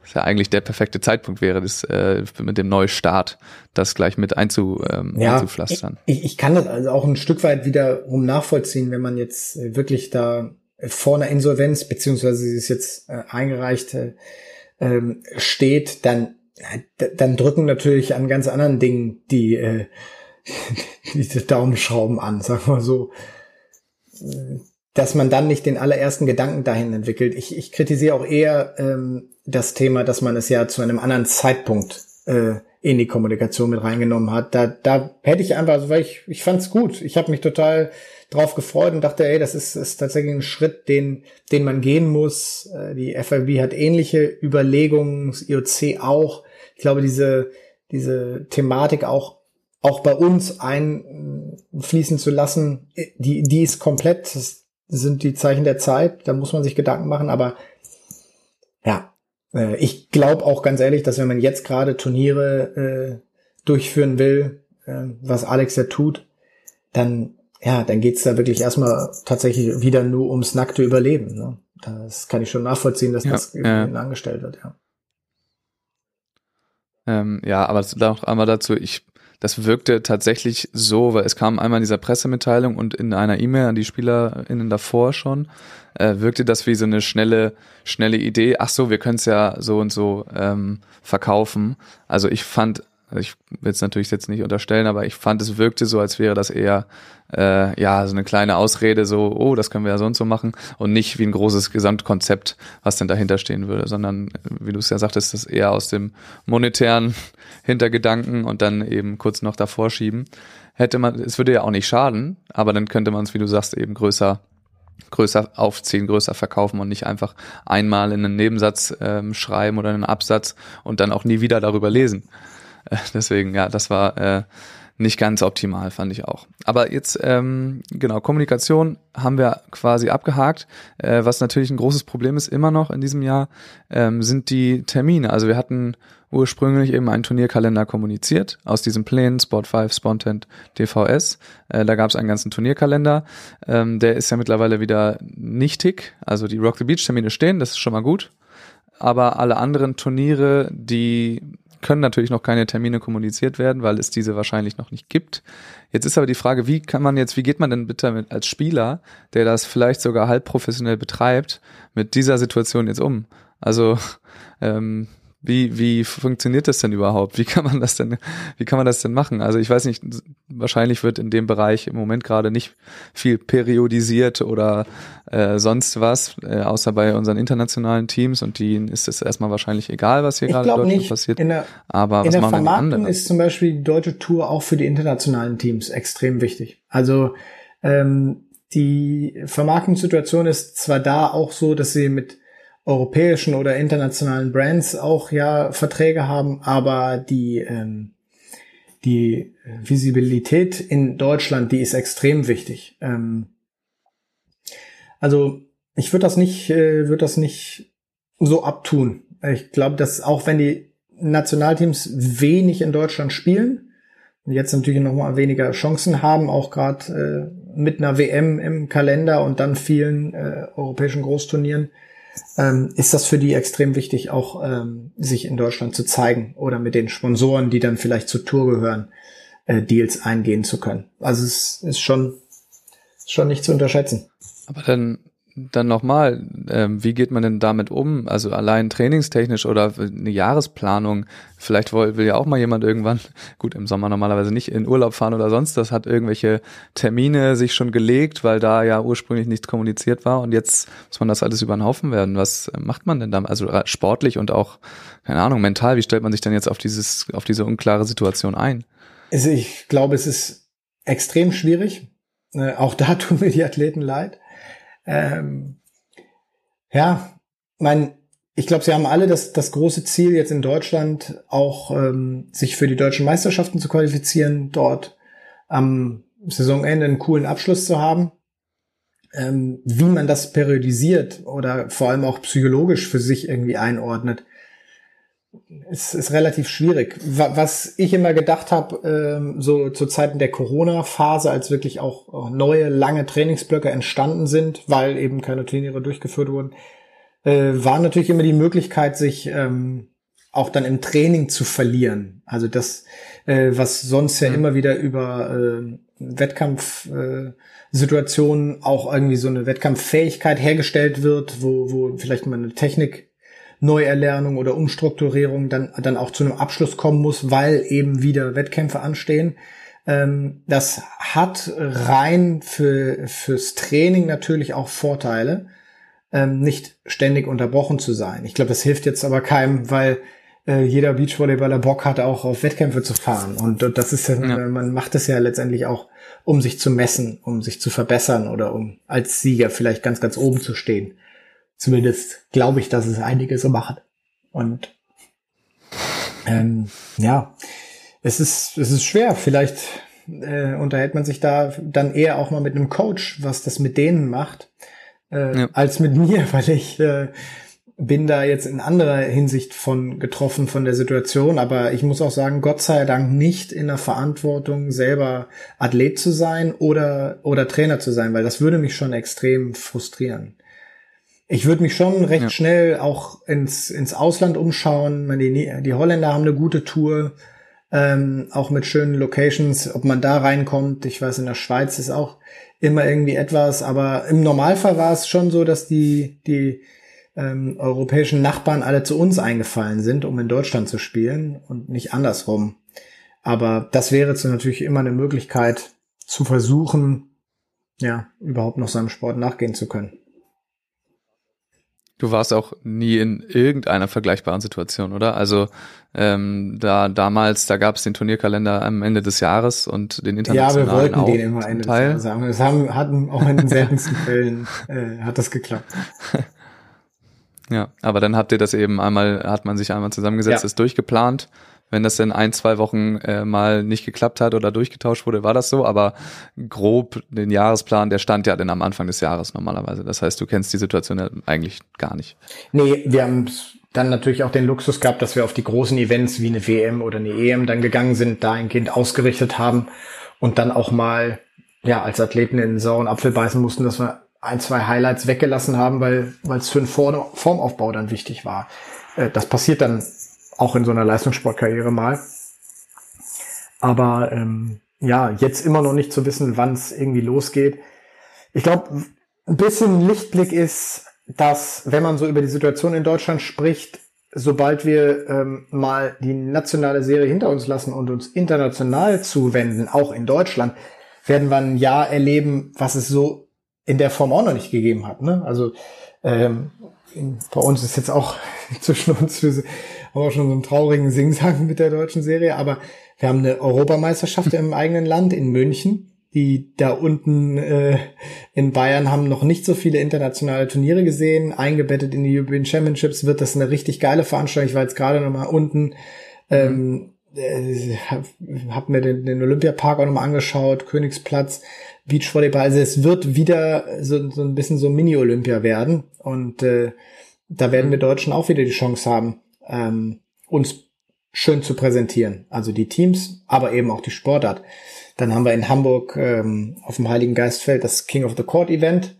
Was ja eigentlich der perfekte Zeitpunkt wäre, das äh, mit dem Neustart, das gleich mit einzu, ähm, ja, einzupflastern. Ich, ich kann das also auch ein Stück weit wiederum nachvollziehen, wenn man jetzt wirklich da vor einer Insolvenz, beziehungsweise sie ist jetzt äh, eingereicht, äh, ähm, steht, dann, dann drücken natürlich an ganz anderen Dingen die, äh, die Daumenschrauben an, sagen wir so. Dass man dann nicht den allerersten Gedanken dahin entwickelt. Ich, ich kritisiere auch eher ähm, das Thema, dass man es ja zu einem anderen Zeitpunkt äh, in die Kommunikation mit reingenommen hat. Da, da hätte ich einfach, also weil ich, ich fand es gut. Ich habe mich total drauf gefreut und dachte, ey, das ist, ist tatsächlich ein Schritt, den, den man gehen muss. Äh, die FLB hat ähnliche Überlegungen, das IOC auch. Ich glaube, diese, diese Thematik auch, auch bei uns einfließen zu lassen, die, die ist komplett, das sind die Zeichen der Zeit, da muss man sich Gedanken machen, aber ja, äh, ich glaube auch ganz ehrlich, dass wenn man jetzt gerade Turniere äh, durchführen will, äh, was Alex ja tut, dann ja, dann geht's da wirklich erstmal tatsächlich wieder nur ums nackte Überleben. Ne? Das kann ich schon nachvollziehen, dass ja, das ja. angestellt wird, ja. Ähm, ja, aber noch einmal dazu, ich, das wirkte tatsächlich so, weil es kam einmal in dieser Pressemitteilung und in einer E-Mail an die SpielerInnen davor schon, äh, wirkte das wie so eine schnelle, schnelle Idee. Ach so, wir können es ja so und so ähm, verkaufen. Also ich fand also ich will es natürlich jetzt nicht unterstellen, aber ich fand, es wirkte so, als wäre das eher äh, ja so eine kleine Ausrede, so oh, das können wir ja so und so machen und nicht wie ein großes Gesamtkonzept, was denn dahinter stehen würde, sondern wie du es ja sagtest, das eher aus dem monetären Hintergedanken und dann eben kurz noch davor schieben. Hätte man, es würde ja auch nicht schaden, aber dann könnte man es, wie du sagst, eben größer größer aufziehen, größer verkaufen und nicht einfach einmal in einen Nebensatz ähm, schreiben oder einen Absatz und dann auch nie wieder darüber lesen. Deswegen, ja, das war äh, nicht ganz optimal, fand ich auch. Aber jetzt, ähm, genau, Kommunikation haben wir quasi abgehakt. Äh, was natürlich ein großes Problem ist immer noch in diesem Jahr, ähm, sind die Termine. Also wir hatten ursprünglich eben einen Turnierkalender kommuniziert aus diesen Plänen, Sport 5, Spontent, DVS. Äh, da gab es einen ganzen Turnierkalender. Ähm, der ist ja mittlerweile wieder nichtig. Also die Rock the Beach Termine stehen, das ist schon mal gut. Aber alle anderen Turniere, die können natürlich noch keine Termine kommuniziert werden, weil es diese wahrscheinlich noch nicht gibt. Jetzt ist aber die Frage, wie kann man jetzt, wie geht man denn bitte mit, als Spieler, der das vielleicht sogar halb professionell betreibt, mit dieser Situation jetzt um? Also ähm, wie, wie funktioniert das denn überhaupt? Wie kann man das denn, wie kann man das denn machen? Also ich weiß nicht, wahrscheinlich wird in dem Bereich im Moment gerade nicht viel periodisiert oder äh, sonst was, äh, außer bei unseren internationalen Teams und denen ist es erstmal wahrscheinlich egal, was hier gerade in Deutschland nicht. passiert. In der, Aber in der Vermarktung ist zum Beispiel die deutsche Tour auch für die internationalen Teams extrem wichtig. Also ähm, die Vermarktungssituation ist zwar da auch so, dass sie mit europäischen oder internationalen Brands auch ja Verträge haben, aber die ähm, die Visibilität in Deutschland, die ist extrem wichtig. Ähm, also ich würde das nicht, äh, würde das nicht so abtun. Ich glaube, dass auch wenn die Nationalteams wenig in Deutschland spielen und jetzt natürlich noch mal weniger Chancen haben, auch gerade äh, mit einer WM im Kalender und dann vielen äh, europäischen Großturnieren, ähm, ist das für die extrem wichtig, auch ähm, sich in Deutschland zu zeigen oder mit den Sponsoren, die dann vielleicht zur Tour gehören, äh, Deals eingehen zu können. Also es ist schon, schon nicht zu unterschätzen. Aber dann dann nochmal, ähm, wie geht man denn damit um? Also allein trainingstechnisch oder eine Jahresplanung. Vielleicht will, will ja auch mal jemand irgendwann, gut, im Sommer normalerweise nicht in Urlaub fahren oder sonst, das hat irgendwelche Termine sich schon gelegt, weil da ja ursprünglich nichts kommuniziert war und jetzt muss man das alles über den Haufen werden. Was macht man denn da? Also sportlich und auch, keine Ahnung, mental, wie stellt man sich denn jetzt auf dieses, auf diese unklare Situation ein? Also ich glaube, es ist extrem schwierig. Äh, auch da tun mir die Athleten leid. Ähm, ja, mein, ich glaube, sie haben alle das, das große Ziel, jetzt in Deutschland auch ähm, sich für die deutschen Meisterschaften zu qualifizieren, dort am Saisonende einen coolen Abschluss zu haben. Ähm, wie man das periodisiert oder vor allem auch psychologisch für sich irgendwie einordnet, ist, ist relativ schwierig. Was ich immer gedacht habe, ähm, so zu Zeiten der Corona-Phase, als wirklich auch neue, lange Trainingsblöcke entstanden sind, weil eben keine Turniere durchgeführt wurden, äh, war natürlich immer die Möglichkeit, sich ähm, auch dann im Training zu verlieren. Also das, äh, was sonst ja mhm. immer wieder über äh, Wettkampfsituationen äh, auch irgendwie so eine Wettkampffähigkeit hergestellt wird, wo, wo vielleicht mal eine Technik Neuerlernung oder Umstrukturierung dann, dann auch zu einem Abschluss kommen muss, weil eben wieder Wettkämpfe anstehen. Ähm, das hat rein für, fürs Training natürlich auch Vorteile, ähm, nicht ständig unterbrochen zu sein. Ich glaube, das hilft jetzt aber keinem, weil äh, jeder Beachvolleyballer Bock hat, auch auf Wettkämpfe zu fahren. Und, und das ist ja, ja, man macht es ja letztendlich auch, um sich zu messen, um sich zu verbessern oder um als Sieger vielleicht ganz, ganz oben zu stehen. Zumindest glaube ich, dass es einige so machen. Und ähm, ja, es ist, es ist schwer. Vielleicht äh, unterhält man sich da dann eher auch mal mit einem Coach, was das mit denen macht, äh, ja. als mit mir, weil ich äh, bin da jetzt in anderer Hinsicht von getroffen von der Situation, aber ich muss auch sagen, Gott sei Dank nicht in der Verantwortung, selber Athlet zu sein oder, oder Trainer zu sein, weil das würde mich schon extrem frustrieren. Ich würde mich schon recht ja. schnell auch ins, ins Ausland umschauen. Die, die Holländer haben eine gute Tour, ähm, auch mit schönen Locations. Ob man da reinkommt, ich weiß, in der Schweiz ist auch immer irgendwie etwas, aber im Normalfall war es schon so, dass die, die ähm, europäischen Nachbarn alle zu uns eingefallen sind, um in Deutschland zu spielen und nicht andersrum. Aber das wäre jetzt natürlich immer eine Möglichkeit zu versuchen, ja, überhaupt noch seinem Sport nachgehen zu können. Du warst auch nie in irgendeiner vergleichbaren Situation, oder? Also ähm, da damals, da gab es den Turnierkalender am Ende des Jahres und den internationalen Ja, wir wollten auch den immer Ende Teil. des Jahres Das haben, hatten auch in den seltensten Fällen äh, hat das geklappt. Ja, aber dann habt ihr das eben einmal, hat man sich einmal zusammengesetzt, ja. ist durchgeplant wenn das in ein, zwei Wochen äh, mal nicht geklappt hat oder durchgetauscht wurde, war das so. Aber grob den Jahresplan, der stand ja dann am Anfang des Jahres normalerweise. Das heißt, du kennst die Situation eigentlich gar nicht. Nee, wir haben dann natürlich auch den Luxus gehabt, dass wir auf die großen Events wie eine WM oder eine EM dann gegangen sind, da ein Kind ausgerichtet haben und dann auch mal ja als Athleten in den sauren Apfel beißen mussten, dass wir ein, zwei Highlights weggelassen haben, weil weil es für den Formaufbau dann wichtig war. Äh, das passiert dann auch in so einer Leistungssportkarriere mal. Aber ähm, ja, jetzt immer noch nicht zu wissen, wann es irgendwie losgeht. Ich glaube, ein bisschen Lichtblick ist, dass, wenn man so über die Situation in Deutschland spricht, sobald wir ähm, mal die nationale Serie hinter uns lassen und uns international zuwenden, auch in Deutschland, werden wir ein Jahr erleben, was es so in der Form auch noch nicht gegeben hat. Ne? Also ähm, bei uns ist jetzt auch zwischen uns haben auch schon so einen traurigen Singsang mit der deutschen Serie, aber wir haben eine Europameisterschaft im eigenen Land in München. Die da unten äh, in Bayern haben noch nicht so viele internationale Turniere gesehen. Eingebettet in die European Championships wird das eine richtig geile Veranstaltung. Ich war jetzt gerade noch mal unten, ähm, äh, hab, hab mir den, den Olympiapark auch noch mal angeschaut, Königsplatz, Beachvolleyball. Also es wird wieder so, so ein bisschen so Mini-Olympia werden und äh, da werden wir Deutschen auch wieder die Chance haben, ähm, uns schön zu präsentieren. Also die Teams, aber eben auch die Sportart. Dann haben wir in Hamburg ähm, auf dem Heiligen Geistfeld das King of the Court Event,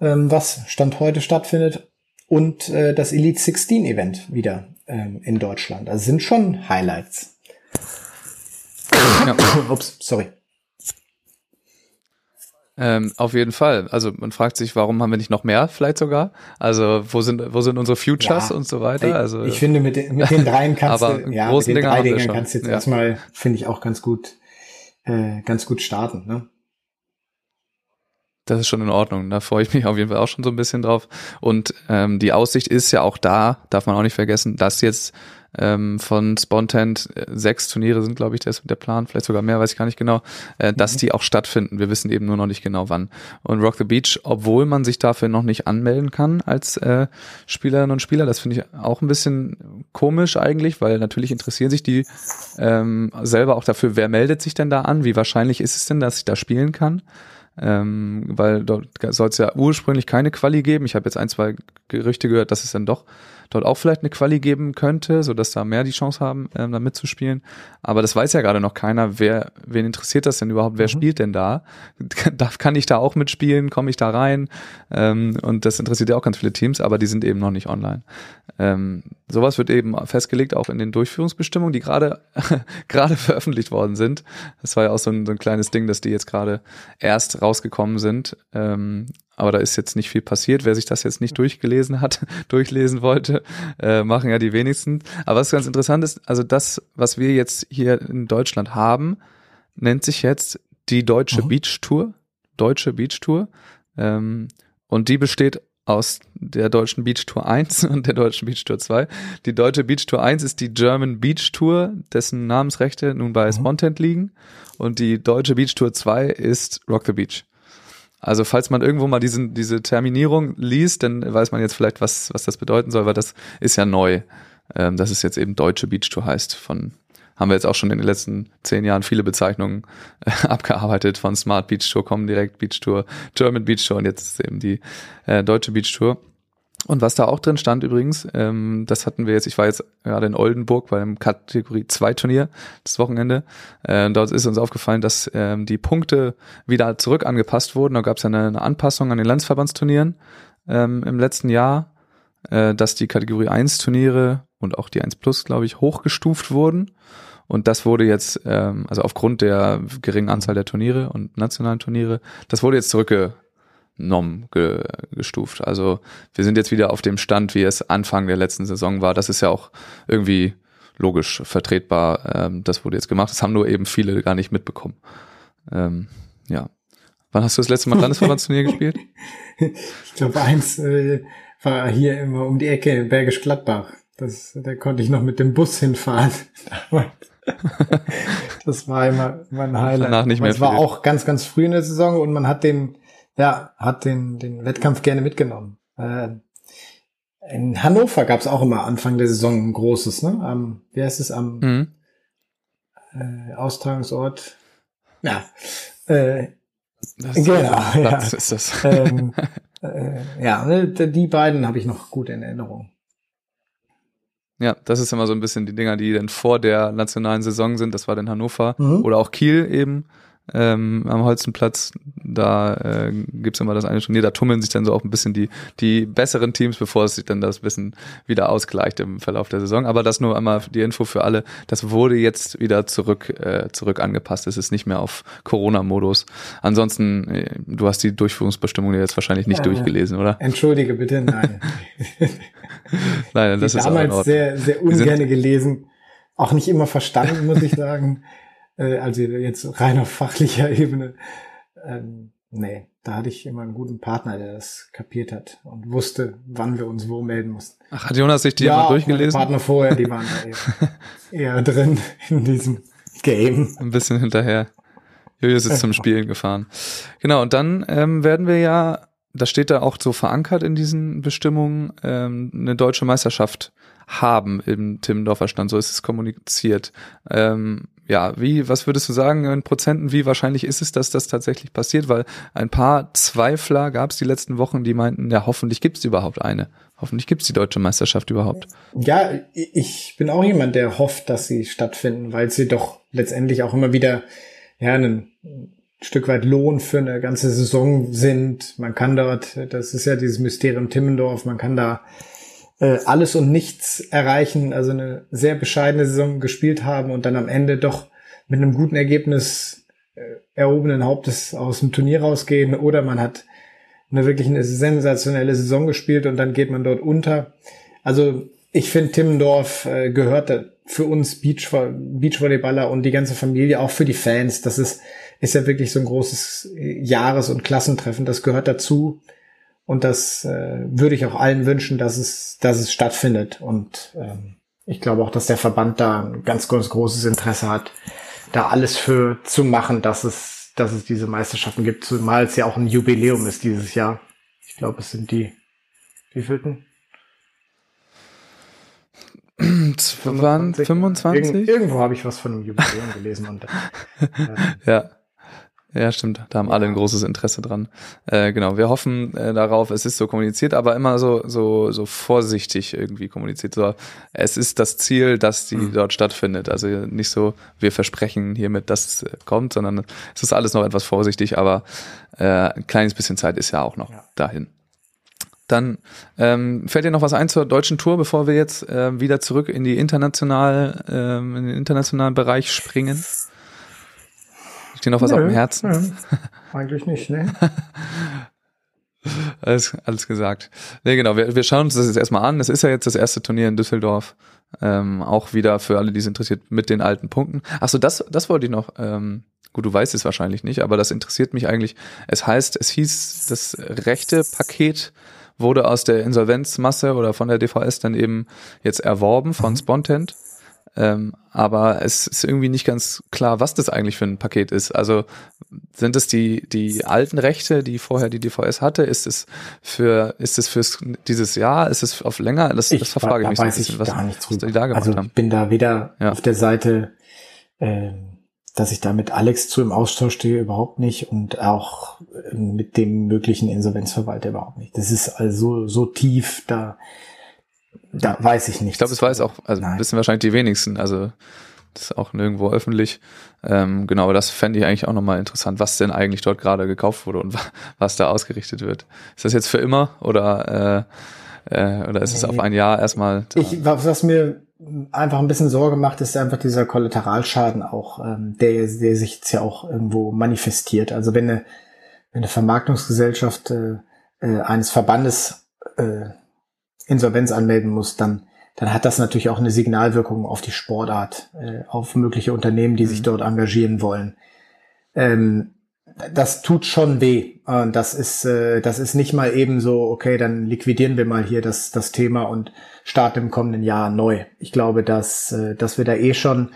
ähm, was Stand heute stattfindet, und äh, das Elite 16 Event wieder ähm, in Deutschland. Also sind schon Highlights. Ja. Ups, sorry. Ähm, auf jeden Fall. Also man fragt sich, warum haben wir nicht noch mehr, vielleicht sogar? Also wo sind wo sind unsere Futures Ja, und so weiter? Also ich finde, mit den, mit den dreien kannst du, ja, mit den Dinger drei Dingern kannst du jetzt Ja. erstmal, finde ich, auch ganz gut, äh, ganz gut starten, ne? Das ist schon in Ordnung. Da freue ich mich auf jeden Fall auch schon so ein bisschen drauf. Und ähm, die Aussicht ist ja auch da, darf man auch nicht vergessen, dass jetzt ähm, von Spontent äh, sechs Turniere sind, glaube ich, das der Plan, vielleicht sogar mehr, weiß ich gar nicht genau, äh, dass Mhm. die auch stattfinden. Wir wissen eben nur noch nicht genau wann. Und Rock the Beach, obwohl man sich dafür noch nicht anmelden kann als äh, Spielerinnen und Spieler, das finde ich auch ein bisschen komisch eigentlich, weil natürlich interessieren sich die ähm, selber auch dafür, wer meldet sich denn da an, wie wahrscheinlich ist es denn, dass ich da spielen kann ähm, weil dort soll es ja ursprünglich keine Quali geben. Ich habe jetzt ein, zwei Gerüchte gehört, dass es dann doch dort auch vielleicht eine Quali geben könnte, so dass da mehr die Chance haben, ähm, da mitzuspielen. Aber das weiß ja gerade noch keiner. Wer, wen interessiert das denn überhaupt? Wer spielt denn da? Darf, kann ich da auch mitspielen? Komme ich da rein? Ähm, und das interessiert ja auch ganz viele Teams, aber die sind eben noch nicht online. Ähm, sowas wird eben festgelegt auch in den Durchführungsbestimmungen, die gerade gerade veröffentlicht worden sind. Das war ja auch so ein, so ein kleines Ding, dass die jetzt gerade erst rausgekommen sind. Ähm, aber da ist jetzt nicht viel passiert. Wer sich das jetzt nicht durchgelesen hat, durchlesen wollte, äh, machen ja die wenigsten. Aber was ganz interessant ist, also das, was wir jetzt hier in Deutschland haben, nennt sich jetzt die Deutsche Mhm. Beach Tour. Deutsche Beach Tour. Ähm, und die besteht aus der deutschen Beach Tour 1 und der deutschen Beach Tour 2. Die deutsche Beach Tour 1 ist die German Beach Tour, dessen Namensrechte nun bei Spontent liegen. Und die deutsche Beach Tour 2 ist Rock the Beach. Also falls man irgendwo mal diesen, diese Terminierung liest, dann weiß man jetzt vielleicht, was, was das bedeuten soll, weil das ist ja neu, ähm, dass es jetzt eben Deutsche Beach Tour heißt. Von haben wir jetzt auch schon in den letzten zehn Jahren viele Bezeichnungen äh, abgearbeitet. Von Smart Beach Tour, Comdirect Beach Tour, German Beach Tour und jetzt ist eben die äh, Deutsche Beach Tour. Und was da auch drin stand übrigens, ähm, das hatten wir jetzt, ich war jetzt gerade in Oldenburg beim Kategorie 2 Turnier das Wochenende. Äh, dort ist uns aufgefallen, dass ähm, die Punkte wieder zurück angepasst wurden. Da gab es eine, eine Anpassung an den Landsverbandsturnieren ähm, im letzten Jahr, äh, dass die Kategorie 1 Turniere und auch die 1 Plus, glaube ich, hochgestuft wurden. Und das wurde jetzt, ähm, also aufgrund der geringen Anzahl der Turniere und nationalen Turniere, das wurde jetzt zurückgenommen, ge, gestuft. Also wir sind jetzt wieder auf dem Stand, wie es Anfang der letzten Saison war. Das ist ja auch irgendwie logisch vertretbar. Ähm, das wurde jetzt gemacht. Das haben nur eben viele gar nicht mitbekommen. Ähm, ja. Wann hast du das letzte Mal Landesverbandsturnier gespielt? Ich glaube, eins äh, war hier immer um die Ecke in Bergisch Gladbach. Das, da konnte ich noch mit dem Bus hinfahren. das war immer mein Highlight. Danach nicht mehr Es war auch ganz, ganz früh in der Saison und man hat den, ja, hat den, den Wettkampf gerne mitgenommen. Äh, in Hannover gab es auch immer Anfang der Saison ein großes, ne? Am, wie heißt es, am Mhm. äh, Austragungsort? Ja. Äh, Das Genau, ja. ist das. ähm, äh, ja, ne, die beiden habe ich noch gut in Erinnerung. Ja, das ist immer so ein bisschen die Dinger, die dann vor der nationalen Saison sind. Das war dann Hannover Mhm. oder auch Kiel eben ähm, am Holzenplatz. Da äh, gibt's immer das eine Turnier. Da tummeln sich dann so auch ein bisschen die die besseren Teams, bevor es sich dann das bisschen wieder ausgleicht im Verlauf der Saison. Aber das nur einmal die Info für alle. Das wurde jetzt wieder zurück äh, zurück angepasst. Es ist nicht mehr auf Corona-Modus. Ansonsten, äh, du hast die Durchführungsbestimmung jetzt wahrscheinlich nicht Ja, durchgelesen, oder? Entschuldige bitte, nein. Nein, das Die ist damals sehr, sehr ungerne gelesen. Auch nicht immer verstanden, muss ich sagen. äh, also jetzt rein auf fachlicher Ebene. Ähm, nee, da hatte ich immer einen guten Partner, der das kapiert hat und wusste, wann wir uns wo melden mussten. Ach, hat Jonas sich die ja, mal durchgelesen? Partner vorher, die waren da eher, eher drin in diesem Game. ein bisschen hinterher. Julius ist zum Spielen gefahren. Genau, und dann ähm, werden wir ja, das steht da auch so verankert in diesen Bestimmungen, ähm, eine deutsche Meisterschaft haben im Timmendorfer Stand. So ist es kommuniziert. Ähm, ja, wie, was würdest du sagen in Prozenten, wie wahrscheinlich ist es, dass das tatsächlich passiert? Weil ein paar Zweifler gab es die letzten Wochen, die meinten, ja, hoffentlich gibt es überhaupt eine. Hoffentlich gibt es die deutsche Meisterschaft überhaupt. Ja, ich bin auch jemand, der hofft, dass sie stattfinden, weil sie doch letztendlich auch immer wieder ja ein Stück weit Lohn für eine ganze Saison sind. Man kann dort, das ist ja dieses Mysterium Timmendorf, man kann da äh, alles und nichts erreichen, also eine sehr bescheidene Saison gespielt haben und dann am Ende doch mit einem guten Ergebnis äh, erhobenen Hauptes aus dem Turnier rausgehen oder man hat eine wirklich eine sensationelle Saison gespielt und dann geht man dort unter. Also ich finde, Timmendorf äh, gehört für uns Beach, Beachvolleyballer und die ganze Familie, auch für die Fans. Das ist, ist ja wirklich so ein großes Jahres- und Klassentreffen. Das gehört dazu. Und das äh, würde ich auch allen wünschen, dass es, dass es stattfindet. Und ähm, ich glaube auch, dass der Verband da ein ganz, ganz großes Interesse hat, da alles für zu machen, dass es, dass es diese Meisterschaften gibt, zumal es ja auch ein Jubiläum ist dieses Jahr. Ich glaube, es sind die wievielten? 25? 25? Irgend, irgendwo habe ich was von einem Jubiläum gelesen. Und, äh, ja. Ja, stimmt. Da haben alle ein großes Interesse dran. Äh, genau. Wir hoffen äh, darauf, es ist so kommuniziert, aber immer so, so, so vorsichtig irgendwie kommuniziert. So, es ist das Ziel, dass die mhm. dort stattfindet. Also nicht so, wir versprechen hiermit, dass es äh, kommt, sondern es ist alles noch etwas vorsichtig, aber äh, ein kleines bisschen Zeit ist ja auch noch ja. dahin. Dann ähm, fällt dir noch was ein zur deutschen Tour, bevor wir jetzt äh, wieder zurück in die international, ähm, in den internationalen Bereich springen? Dir noch was nö, auf dem Herzen? Nö, eigentlich nicht, ne? alles, alles gesagt. Nee, genau, wir, wir schauen uns das jetzt erstmal an. Es ist ja jetzt das erste Turnier in Düsseldorf. Ähm, auch wieder für alle, die es interessiert, mit den alten Punkten. Achso, das, das wollte ich noch. Ähm, gut, du weißt es wahrscheinlich nicht, aber das interessiert mich eigentlich. Es heißt, es hieß das rechte Paket wurde aus der Insolvenzmasse oder von der DVS dann eben jetzt erworben von mhm. Spontent. Ähm, aber es ist irgendwie nicht ganz klar, was das eigentlich für ein Paket ist. Also sind es die, die alten Rechte, die vorher die DVS hatte? Ist es für, ist es fürs dieses Jahr? Ist es auf länger? Das, ich, das verfrage ich mich da so ein bisschen, was, was die da gemacht also, haben. Ich bin da weder ja. auf der Seite ähm, dass ich da mit Alex zu im Austausch stehe, überhaupt nicht und auch ähm, mit dem möglichen Insolvenzverwalter überhaupt nicht. Das ist also so tief, da, da weiß ich nicht. Ich glaube, es weiß auch, also Nein. wissen wahrscheinlich die wenigsten, also das ist auch nirgendwo öffentlich. Ähm, genau, das fände ich eigentlich auch nochmal interessant, was denn eigentlich dort gerade gekauft wurde und was da ausgerichtet wird. Ist das jetzt für immer oder äh, äh, oder ist es auf ein Jahr erstmal? Ich, was mir einfach ein bisschen Sorge macht, ist einfach dieser Kollateralschaden auch, ähm, der, der sich jetzt ja auch irgendwo manifestiert. Also wenn eine, wenn eine Vermarktungsgesellschaft äh, äh, eines Verbandes äh, Insolvenz anmelden muss, dann dann hat das natürlich auch eine Signalwirkung auf die Sportart, äh, auf mögliche Unternehmen, die mhm. sich dort engagieren wollen. Ähm, das tut schon weh. Und das ist, äh, das ist nicht mal eben so, okay, dann liquidieren wir mal hier das, das Thema und starten im kommenden Jahr neu. Ich glaube, dass, äh, dass wir da eh schon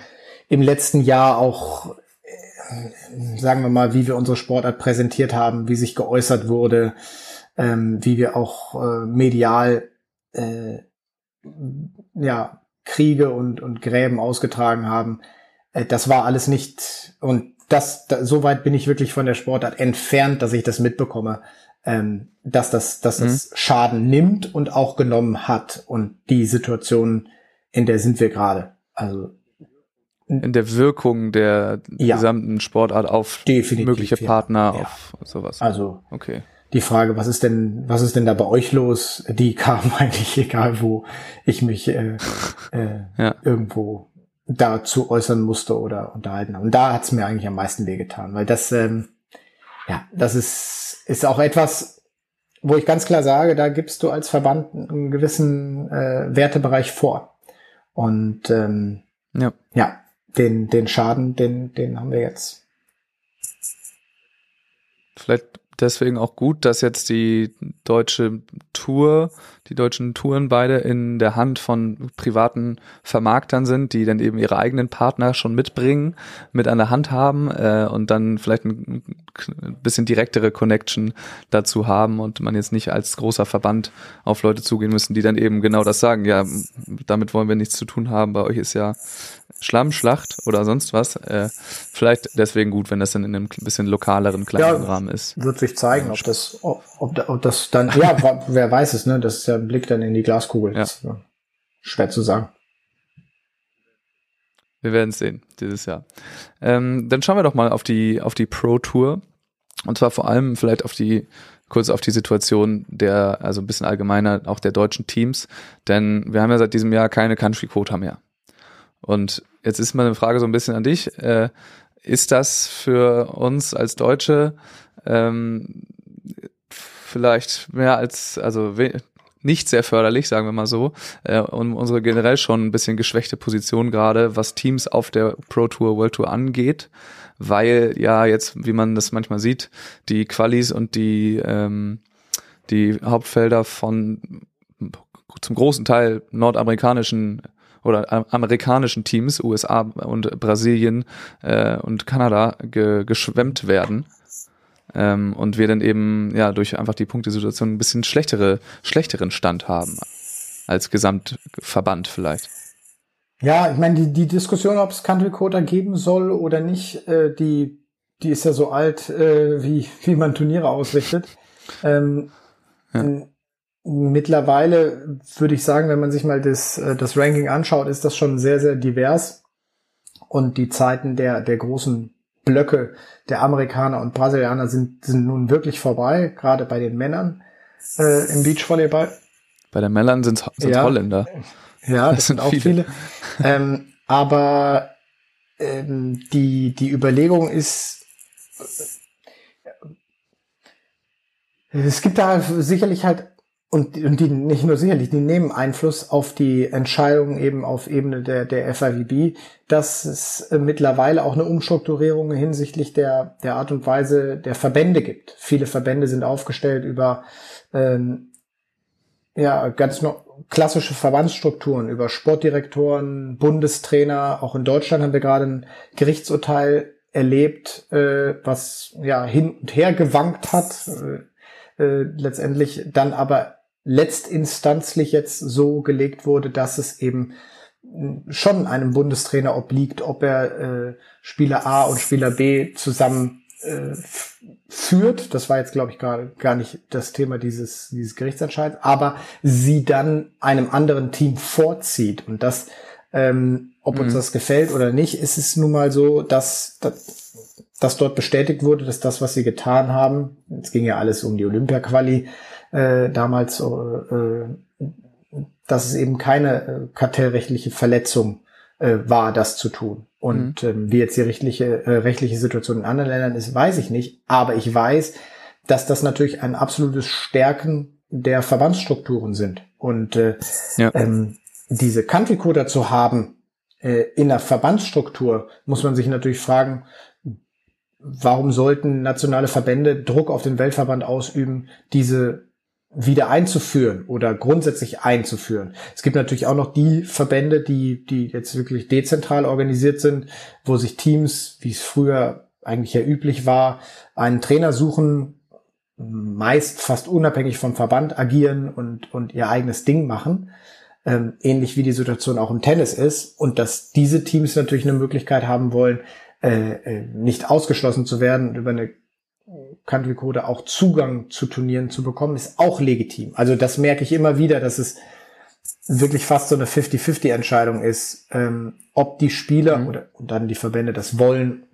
im letzten Jahr auch, äh, sagen wir mal, wie wir unsere Sportart präsentiert haben, wie sich geäußert wurde, ähm, wie wir auch äh, medial äh, ja, Kriege und, und Gräben ausgetragen haben. Äh, das war alles nicht, und das, da, so weit bin ich wirklich von der Sportart entfernt, dass ich das mitbekomme, ähm, dass das, dass mhm. das Schaden nimmt und auch genommen hat. Und die Situation, in der sind wir gerade. Also in der Wirkung der ja, gesamten Sportart auf mögliche Partner, ja. auf sowas. Also okay. Die Frage, was ist denn, was ist denn da bei euch los? Die kam eigentlich egal, wo ich mich äh, äh, ja. irgendwo dazu äußern musste oder unterhalten habe. Und da hat's mir eigentlich am meisten wehgetan, weil das, ähm, ja, das ist, ist auch etwas, wo ich ganz klar sage, da gibst du als Verband einen gewissen äh, Wertebereich vor. Und ähm, ja. ja, den, den Schaden, den, den haben wir jetzt. Vielleicht deswegen auch gut, dass jetzt die deutsche Tour, die deutschen Touren beide in der Hand von privaten Vermarktern sind, die dann eben ihre eigenen Partner schon mitbringen, mit an der Hand haben äh, und dann vielleicht ein, bisschen direktere Connection dazu haben und man jetzt nicht als großer Verband auf Leute zugehen müssen, die dann eben genau das sagen, ja, damit wollen wir nichts zu tun haben, bei euch ist ja Schlammschlacht oder sonst was. Äh, vielleicht deswegen gut, wenn das dann in einem bisschen lokaleren, kleineren ja, Rahmen ist. Wird sich zeigen, ob das, ob, ob, das dann, ja, wer weiß es, ne? Das ist ja ein Blick dann in die Glaskugel. Ja. Das, schwer zu sagen. Wir werden es sehen dieses Jahr. Ähm, dann schauen wir doch mal auf die auf die Pro Tour und zwar vor allem vielleicht auf die kurz auf die Situation der also ein bisschen allgemeiner auch der deutschen Teams, denn wir haben ja seit diesem Jahr keine Country Quota mehr. Und jetzt ist meine Frage so ein bisschen an dich. Äh, ist das für uns als Deutsche ähm, vielleicht mehr als, also nicht sehr förderlich, sagen wir mal so, äh, und unsere generell schon ein bisschen geschwächte Position gerade, was Teams auf der Pro Tour, World Tour angeht, weil ja jetzt, wie man das manchmal sieht, die Qualis und die ähm, die Hauptfelder von zum großen Teil nordamerikanischen oder amerikanischen Teams, USA und Brasilien äh, und Kanada ge geschwemmt werden ähm, und wir dann eben ja durch einfach die Punktesituation ein bisschen schlechtere, schlechteren Stand haben als Gesamtverband vielleicht. Ja, ich meine, die, die Diskussion, ob es Country Quota geben soll oder nicht, äh, die, die ist ja so alt, äh, wie, wie man Turniere ausrichtet. Ähm, ja. Mittlerweile würde ich sagen, wenn man sich mal das, äh, das Ranking anschaut, ist das schon sehr, sehr divers. Und die Zeiten der, der großen Blöcke der Amerikaner und Brasilianer sind, sind nun wirklich vorbei, gerade bei den Männern äh, im Beachvolleyball. Bei den Männern sind es ja. Holländer. Ja, das, das sind auch viele. viele. ähm, aber ähm, die, die Überlegung ist, äh, es gibt da sicherlich halt und, und die nicht nur sicherlich, die nehmen Einfluss auf die Entscheidungen eben auf Ebene der, der FIVB, dass es äh, mittlerweile auch eine Umstrukturierung hinsichtlich der, der Art und Weise der Verbände gibt. Viele Verbände sind aufgestellt über ähm, ja, ganz noch klassische Verbandsstrukturen, über Sportdirektoren, Bundestrainer. Auch in Deutschland haben wir gerade ein Gerichtsurteil erlebt, äh, was ja hin und her gewankt hat. Äh, äh letztendlich dann aber letztinstanzlich jetzt so gelegt wurde, dass es eben schon einem Bundestrainer obliegt, ob er äh, Spieler A und Spieler B zusammen äh, führt. Das war jetzt, glaube ich, gar, gar nicht das Thema dieses, dieses Gerichtsentscheids, aber sie dann einem anderen Team vorzieht. Und das, ähm, ob mhm. uns das gefällt oder nicht, ist es nun mal so, dass, dass, dass dort bestätigt wurde, dass das, was sie getan haben, es ging ja alles um die Olympia-Quali, äh, damals, äh, dass es eben keine äh, kartellrechtliche Verletzung äh, war, das zu tun. Und mhm. ähm, wie jetzt die rechtliche, äh, rechtliche Situation in anderen Ländern ist, weiß ich nicht. Aber ich weiß, dass das natürlich ein absolutes Stärken der Verbandsstrukturen sind. Und äh, ja. ähm, diese Country Coder zu haben äh, in der Verbandsstruktur, muss man sich natürlich fragen, warum sollten nationale Verbände Druck auf den Weltverband ausüben, diese wieder einzuführen oder grundsätzlich einzuführen. Es gibt natürlich auch noch die Verbände, die, die jetzt wirklich dezentral organisiert sind, wo sich Teams, wie es früher eigentlich ja üblich war, einen Trainer suchen, meist fast unabhängig vom Verband agieren und, und ihr eigenes Ding machen. Ähm, ähnlich wie die Situation auch im Tennis ist. Und dass diese Teams natürlich eine Möglichkeit haben wollen, äh, äh nicht ausgeschlossen zu werden über eine Country Code auch Zugang zu Turnieren zu bekommen, ist auch legitim. Also das merke ich immer wieder, dass es wirklich fast so eine 50-50 ist, ähm, ob die Spieler mhm. oder und dann die Verbände das wollen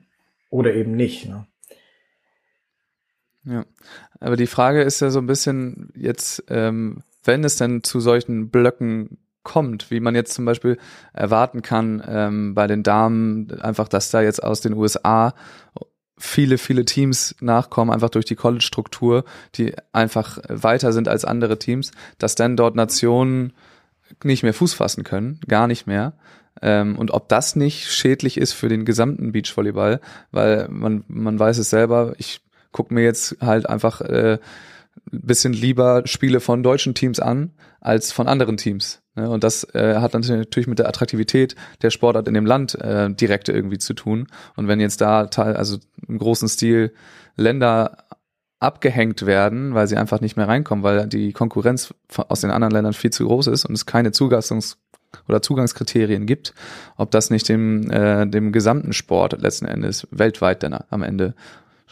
oder eben nicht. Ne? Ja, aber die Frage ist ja so ein bisschen jetzt, ähm, wenn es denn zu solchen Blöcken kommt, wie man jetzt zum Beispiel erwarten kann ähm, bei den Damen, einfach, dass da jetzt aus den USA viele, viele Teams nachkommen, einfach durch die College-Struktur, die einfach weiter sind als andere Teams, dass dann dort Nationen nicht mehr Fuß fassen können, gar nicht mehr. Ähm, und ob das nicht schädlich ist für den gesamten Beachvolleyball, weil man, man weiß es selber, ich gucke mir jetzt halt einfach äh, bisschen lieber Spiele von deutschen Teams an als von anderen Teams. Ne? Und das äh, hat natürlich mit der Attraktivität der Sportart in dem Land äh, direkt irgendwie zu tun. Und wenn jetzt da teil, also im großen Stil Länder abgehängt werden, weil sie einfach nicht mehr reinkommen, weil die Konkurrenz aus den anderen Ländern viel zu groß ist und es keine Zugastungs- oder Zugangskriterien gibt, ob das nicht dem, äh, dem gesamten Sport letzten Endes weltweit dann am Ende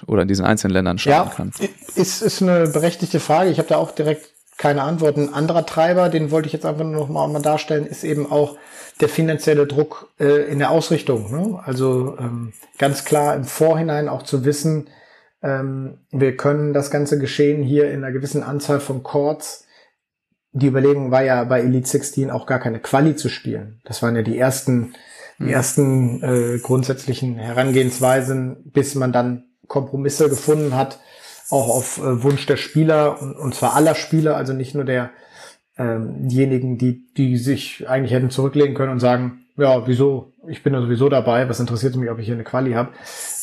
oder in diesen einzelnen Ländern schaden ja, kann. Ist, ist eine berechtigte Frage. Ich habe da auch direkt keine Antwort. Ein anderer Treiber, den wollte ich jetzt einfach nur noch mal, mal darstellen, ist eben auch der finanzielle Druck äh, in der Ausrichtung. Ne? Also ähm, ganz klar im Vorhinein auch zu wissen, ähm, wir können das ganze Geschehen hier in einer gewissen Anzahl von Chords. Die Überlegung war ja bei Elite 16 auch gar keine Quali zu spielen. Das waren ja die ersten die ersten äh, grundsätzlichen Herangehensweisen, bis man dann Kompromisse gefunden hat, auch auf äh, Wunsch der Spieler und, und zwar aller Spieler, also nicht nur der ähm, diejenigen, die, die sich eigentlich hätten zurücklegen können und sagen, ja, wieso, ich bin ja sowieso dabei, was interessiert mich, ob ich hier eine Quali habe.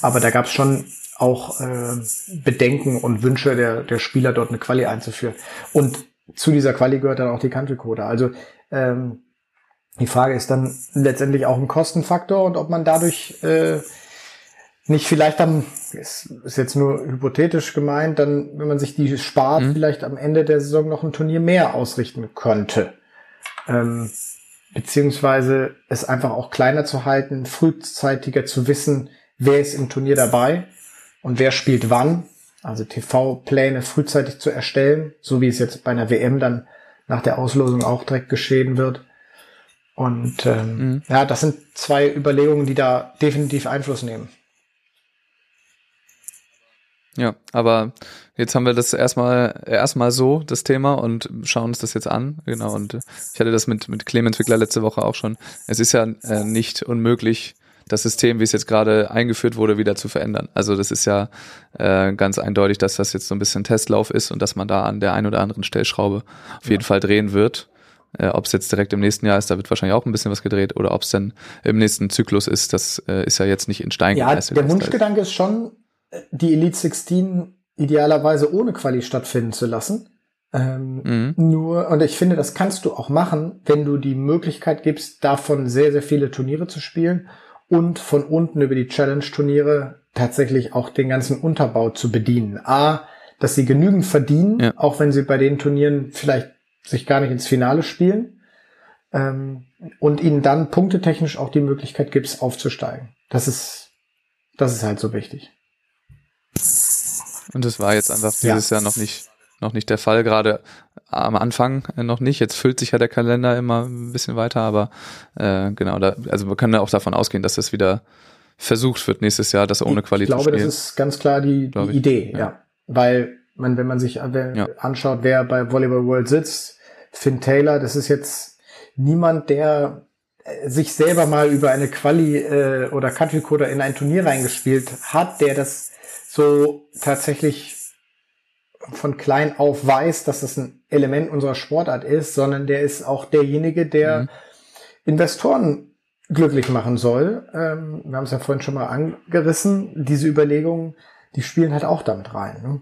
Aber da gab es schon auch äh, Bedenken und Wünsche der, der Spieler, dort eine Quali einzuführen. Und zu dieser Quali gehört dann auch die Country Code. Also ähm, die Frage ist dann letztendlich auch ein Kostenfaktor und ob man dadurch äh, nicht vielleicht dann, ist, ist jetzt nur hypothetisch gemeint, dann, wenn man sich die spart, mhm. vielleicht am Ende der Saison noch ein Turnier mehr ausrichten könnte. Ähm, beziehungsweise es einfach auch kleiner zu halten, frühzeitiger zu wissen, wer ist im Turnier dabei und wer spielt wann. Also TV-Pläne frühzeitig zu erstellen, so wie es jetzt bei einer WM dann nach der Auslosung auch direkt geschehen wird. Und ähm, mhm. ja, das sind zwei Überlegungen, die da definitiv Einfluss nehmen. Ja, aber jetzt haben wir das erstmal erstmal so das Thema und schauen uns das jetzt an. Genau und ich hatte das mit mit Clemens Wickler letzte Woche auch schon. Es ist ja äh, nicht unmöglich das System, wie es jetzt gerade eingeführt wurde, wieder zu verändern. Also das ist ja äh, ganz eindeutig, dass das jetzt so ein bisschen Testlauf ist und dass man da an der einen oder anderen Stellschraube auf jeden Fall drehen wird. Äh, ob es jetzt direkt im nächsten Jahr ist, da wird wahrscheinlich auch ein bisschen was gedreht oder ob es dann im nächsten Zyklus ist, das äh, ist ja jetzt nicht in Stein gemeißelt. Ja, der Wunschgedanke ist schon, die Elite 16 idealerweise ohne Quali stattfinden zu lassen. Ähm, mhm. Nur, und ich finde, das kannst du auch machen, wenn du die Möglichkeit gibst, davon sehr, sehr viele Turniere zu spielen und von unten über die Challenge-Turniere tatsächlich auch den ganzen Unterbau zu bedienen. A, dass sie genügend verdienen, ja. auch wenn sie bei den Turnieren vielleicht sich gar nicht ins Finale spielen. Ähm, und ihnen dann punktetechnisch auch die Möglichkeit gibst, aufzusteigen. Das ist, das ist halt so wichtig. Und das war jetzt einfach dieses ja. Jahr noch nicht, noch nicht der Fall, gerade am Anfang noch nicht. Jetzt füllt sich ja der Kalender immer ein bisschen weiter, aber äh, genau, da, also wir können ja auch davon ausgehen, dass das wieder versucht wird nächstes Jahr, das ohne Qualität spielen. Ich glaube, das ist ganz klar die, die Idee, ja. ja. Weil man, wenn man sich ja. anschaut, wer bei Volleyball World sitzt, Finn Taylor, das ist jetzt niemand, der äh, sich selber mal über eine Quali äh, oder Country Coder in ein Turnier reingespielt hat, der das so tatsächlich von klein auf weiß, dass das ein Element unserer Sportart ist, sondern der ist auch derjenige, der mhm. Investoren glücklich machen soll. Ähm, wir haben es ja vorhin schon mal angerissen. Diese Überlegungen, die spielen halt auch damit rein. Ne?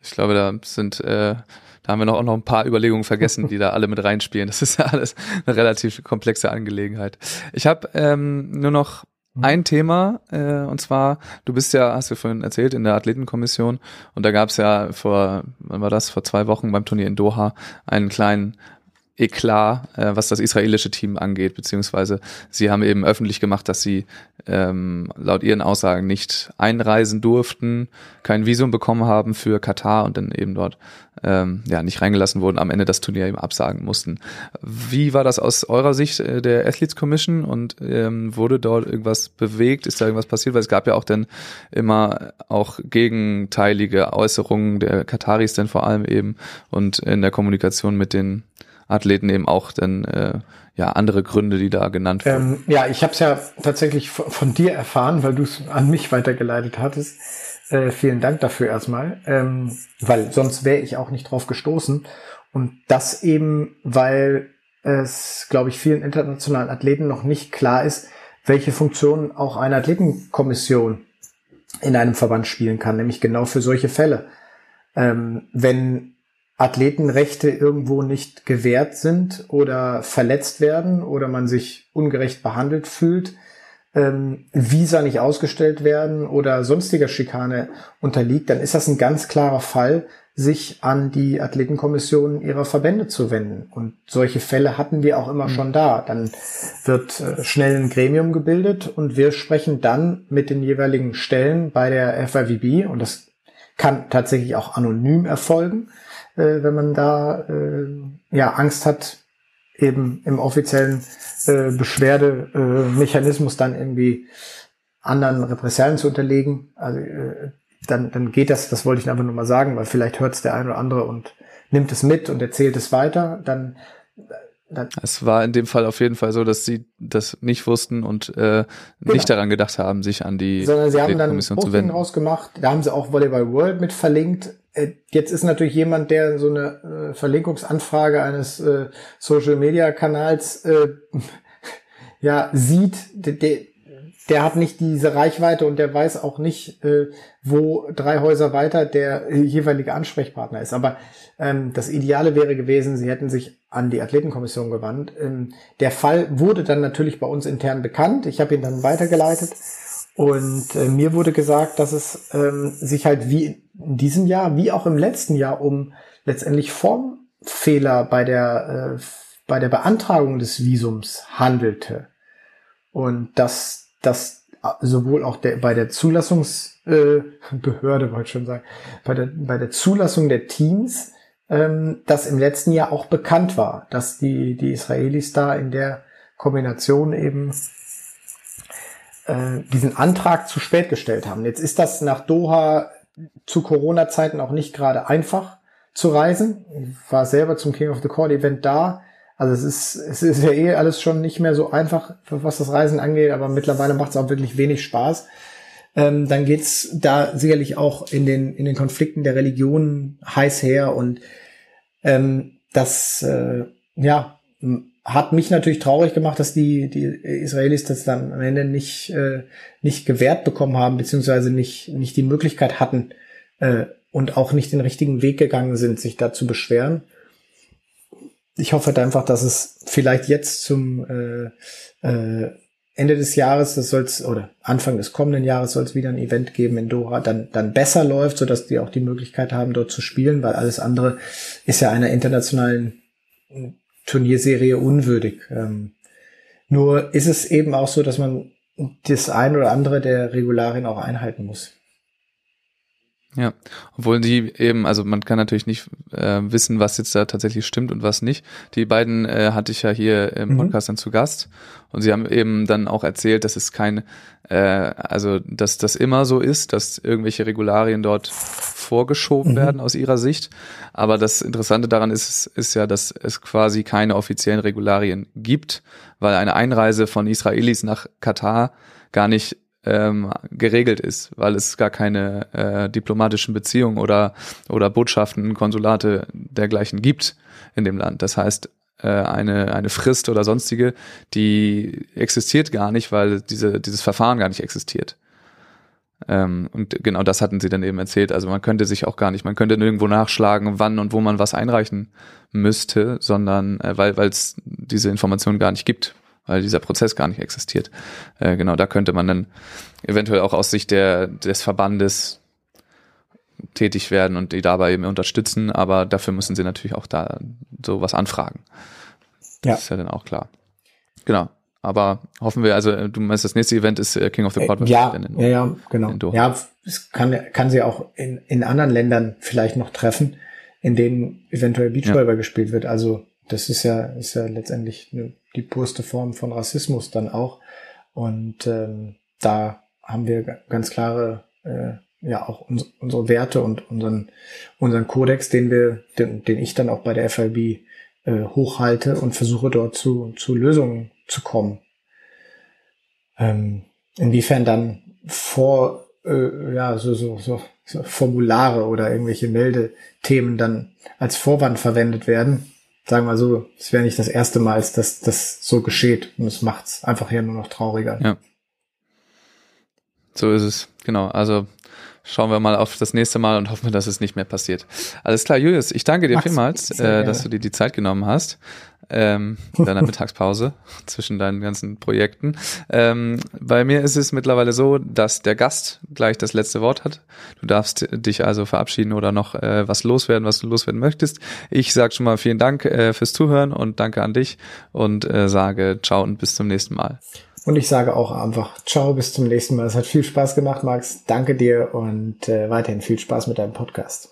Ich glaube, da sind, äh, da haben wir noch auch noch ein paar Überlegungen vergessen, die da alle mit reinspielen. Das ist ja alles eine relativ komplexe Angelegenheit. Ich habe ähm, nur noch. Ein Thema, äh, und zwar, du bist ja, hast du vorhin erzählt, in der Athletenkommission und da gab es ja vor, wann war das, vor zwei Wochen beim Turnier in Doha einen kleinen Eklat, äh, was das israelische Team angeht, beziehungsweise sie haben eben öffentlich gemacht, dass sie ähm, laut ihren Aussagen nicht einreisen durften, kein Visum bekommen haben für Katar und dann eben dort ähm, ja nicht reingelassen wurden, am Ende das Turnier eben absagen mussten. Wie war das aus eurer Sicht äh, der Athletes Commission und ähm, wurde dort irgendwas bewegt? Ist da irgendwas passiert? Weil es gab ja auch dann immer auch gegenteilige Äußerungen der Kataris denn vor allem eben und in der Kommunikation mit den Athleten eben auch dann äh, ja andere Gründe, die da genannt wurden. Ähm, ja, ich habe es ja tatsächlich von, von, dir erfahren, weil du es an mich weitergeleitet hattest. Äh, vielen Dank dafür erstmal, ähm, weil sonst wäre ich auch nicht drauf gestoßen. Und das eben, weil es, glaube ich, vielen internationalen Athleten noch nicht klar ist, welche Funktion auch eine Athletenkommission in einem Verband spielen kann, nämlich genau für solche Fälle. Ähm, wenn Athletenrechte irgendwo nicht gewährt sind oder verletzt werden oder man sich ungerecht behandelt fühlt, ähm, Visa nicht ausgestellt werden oder sonstiger Schikane unterliegt, dann ist das ein ganz klarer Fall, sich an die Athletenkommission ihrer Verbände zu wenden. Und solche Fälle hatten wir auch immer mhm. schon da. Dann wird äh, schnell ein Gremium gebildet und wir sprechen dann mit den jeweiligen Stellen bei der FIVB und das kann tatsächlich auch anonym erfolgen äh, wenn man da äh, ja Angst hat, eben im offiziellen äh, Beschwerdemechanismus dann irgendwie anderen Repressalien zu unterlegen. Also äh, dann, dann geht das, das wollte ich einfach nur mal sagen, weil vielleicht hört es der eine oder andere und nimmt es mit und erzählt es weiter. Dann dann Es war in dem Fall auf jeden Fall so, dass sie das nicht wussten und äh, nicht daran gedacht haben, sich an die Genau. sondern sie haben dann ein Kommission zu wenden. rausgemacht. Da haben sie auch Volleyball World mit verlinkt. Äh, Jetzt ist natürlich jemand, der so eine äh, Verlinkungsanfrage eines äh, Social Media Kanals äh, ja sieht, der, der, hat nicht diese Reichweite und der weiß auch nicht, äh, wo drei Häuser weiter der jeweilige Ansprechpartner ist. Aber ähm, das Ideale wäre gewesen, sie hätten sich an die Athletenkommission gewandt. Ähm, der Fall wurde dann natürlich bei uns intern bekannt. Ich habe ihn dann weitergeleitet. Und äh, mir wurde gesagt, dass es ähm, sich halt wie in diesem Jahr, wie auch im letzten Jahr, um letztendlich Formfehler bei der, äh, bei der Beantragung des Visums handelte. Und dass das sowohl auch der, bei der Zulassungsbehörde, äh, wollte ich schon sagen, bei der, bei der Zulassung der Teams, ähm, das im letzten Jahr auch bekannt war, dass die, die Israelis da in der Kombination eben äh, diesen Antrag zu spät gestellt haben. Jetzt ist das nach Doha zu Corona-Zeiten auch nicht gerade einfach zu reisen. Ich war selber zum King of the Court Event da. Also es ist, es ist ja eh alles schon nicht mehr so einfach, was das Reisen angeht, aber mittlerweile macht es auch wirklich wenig Spaß. Ähm, dann geht's da sicherlich auch in den, in den Konflikten der Religionen heiß her und ähm, das äh, ja hat mich natürlich traurig gemacht, dass die, die Israelis das dann am Ende nicht, äh, nicht gewährt bekommen haben, beziehungsweise nicht, nicht die Möglichkeit hatten äh, und auch nicht den richtigen Weg gegangen sind, sich da zu beschweren. Ich hoffe halt einfach, dass es vielleicht jetzt zum äh, äh, Ende des Jahres, das soll's oder Anfang des kommenden Jahres soll es wieder ein Event geben in Doha, dann dann besser läuft, so dass die auch die Möglichkeit haben, dort zu spielen, weil alles andere ist ja einer internationalen Turnierserie unwürdig. Ähm, nur ist es eben auch so, dass man das ein oder andere der Regularien auch einhalten muss. Ja, obwohl die eben, also man kann natürlich nicht äh, wissen, was jetzt da tatsächlich stimmt und was nicht. Die beiden äh, hatte ich ja hier im Mhm. Podcast dann zu Gast und sie haben eben dann auch erzählt, dass es kein, äh, also dass das immer so ist, dass irgendwelche Regularien dort vorgeschoben Mhm. werden aus ihrer Sicht. Aber das Interessante daran ist, ist ja, dass es quasi keine offiziellen Regularien gibt, weil eine Einreise von Israelis nach Katar gar nicht ähm, geregelt ist, weil es gar keine äh, diplomatischen Beziehungen oder oder Botschaften, Konsulate dergleichen gibt in dem Land. Das heißt, äh, eine eine Frist oder sonstige, die existiert gar nicht, weil diese dieses Verfahren gar nicht existiert. Ähm, und genau das hatten sie dann eben erzählt. Also man könnte sich auch gar nicht, man könnte nirgendwo nachschlagen, wann und wo man was einreichen müsste, sondern äh, weil es diese Information gar nicht gibt, weil dieser Prozess gar nicht existiert. Äh, genau, da könnte man dann eventuell auch aus Sicht der, des Verbandes tätig werden und die dabei eben unterstützen, aber dafür müssen sie natürlich auch da sowas anfragen. Ja. Das ist ja dann auch klar. Genau. Aber hoffen wir, also äh, du meinst, das nächste Event ist äh, King of the Court. Äh, ja, dann ja, in- ja, genau. in. Ja, es kann, kann sie auch in, in anderen Ländern vielleicht noch treffen, in denen eventuell Beachvolleyball gespielt wird. Also das ist ja, ist ja letztendlich die purste Form von Rassismus dann auch. Und ähm, da haben wir ga- ganz klare, äh, ja auch uns, unsere Werte und unseren, unseren Kodex, den wir, den, den ich dann auch bei der FIB äh, hochhalte und versuche dort zu, zu Lösungen zu kommen. Ähm, inwiefern dann vor äh, ja so, so, so, so Formulare oder irgendwelche Meldethemen dann als Vorwand verwendet werden, sagen wir so, es wäre nicht das erste Mal, dass das so geschieht und es macht's einfach hier nur noch trauriger. Ja. So ist es, genau. Also schauen wir mal auf das nächste Mal und hoffen, dass es nicht mehr passiert. Alles klar, Julius, ich danke dir Max, vielmals, äh, dass du dir die Zeit genommen hast. Ähm, in deiner Mittagspause zwischen deinen ganzen Projekten. Ähm, bei mir ist es mittlerweile so, dass der Gast gleich das letzte Wort hat. Du darfst dich also verabschieden oder noch äh, was loswerden, was du loswerden möchtest. Ich sage schon mal vielen Dank äh, fürs Zuhören und danke an dich und äh, sage ciao und bis zum nächsten Mal. Und ich sage auch einfach Ciao, bis zum nächsten Mal. Es hat viel Spaß gemacht, Max. Danke dir und äh, weiterhin viel Spaß mit deinem Podcast.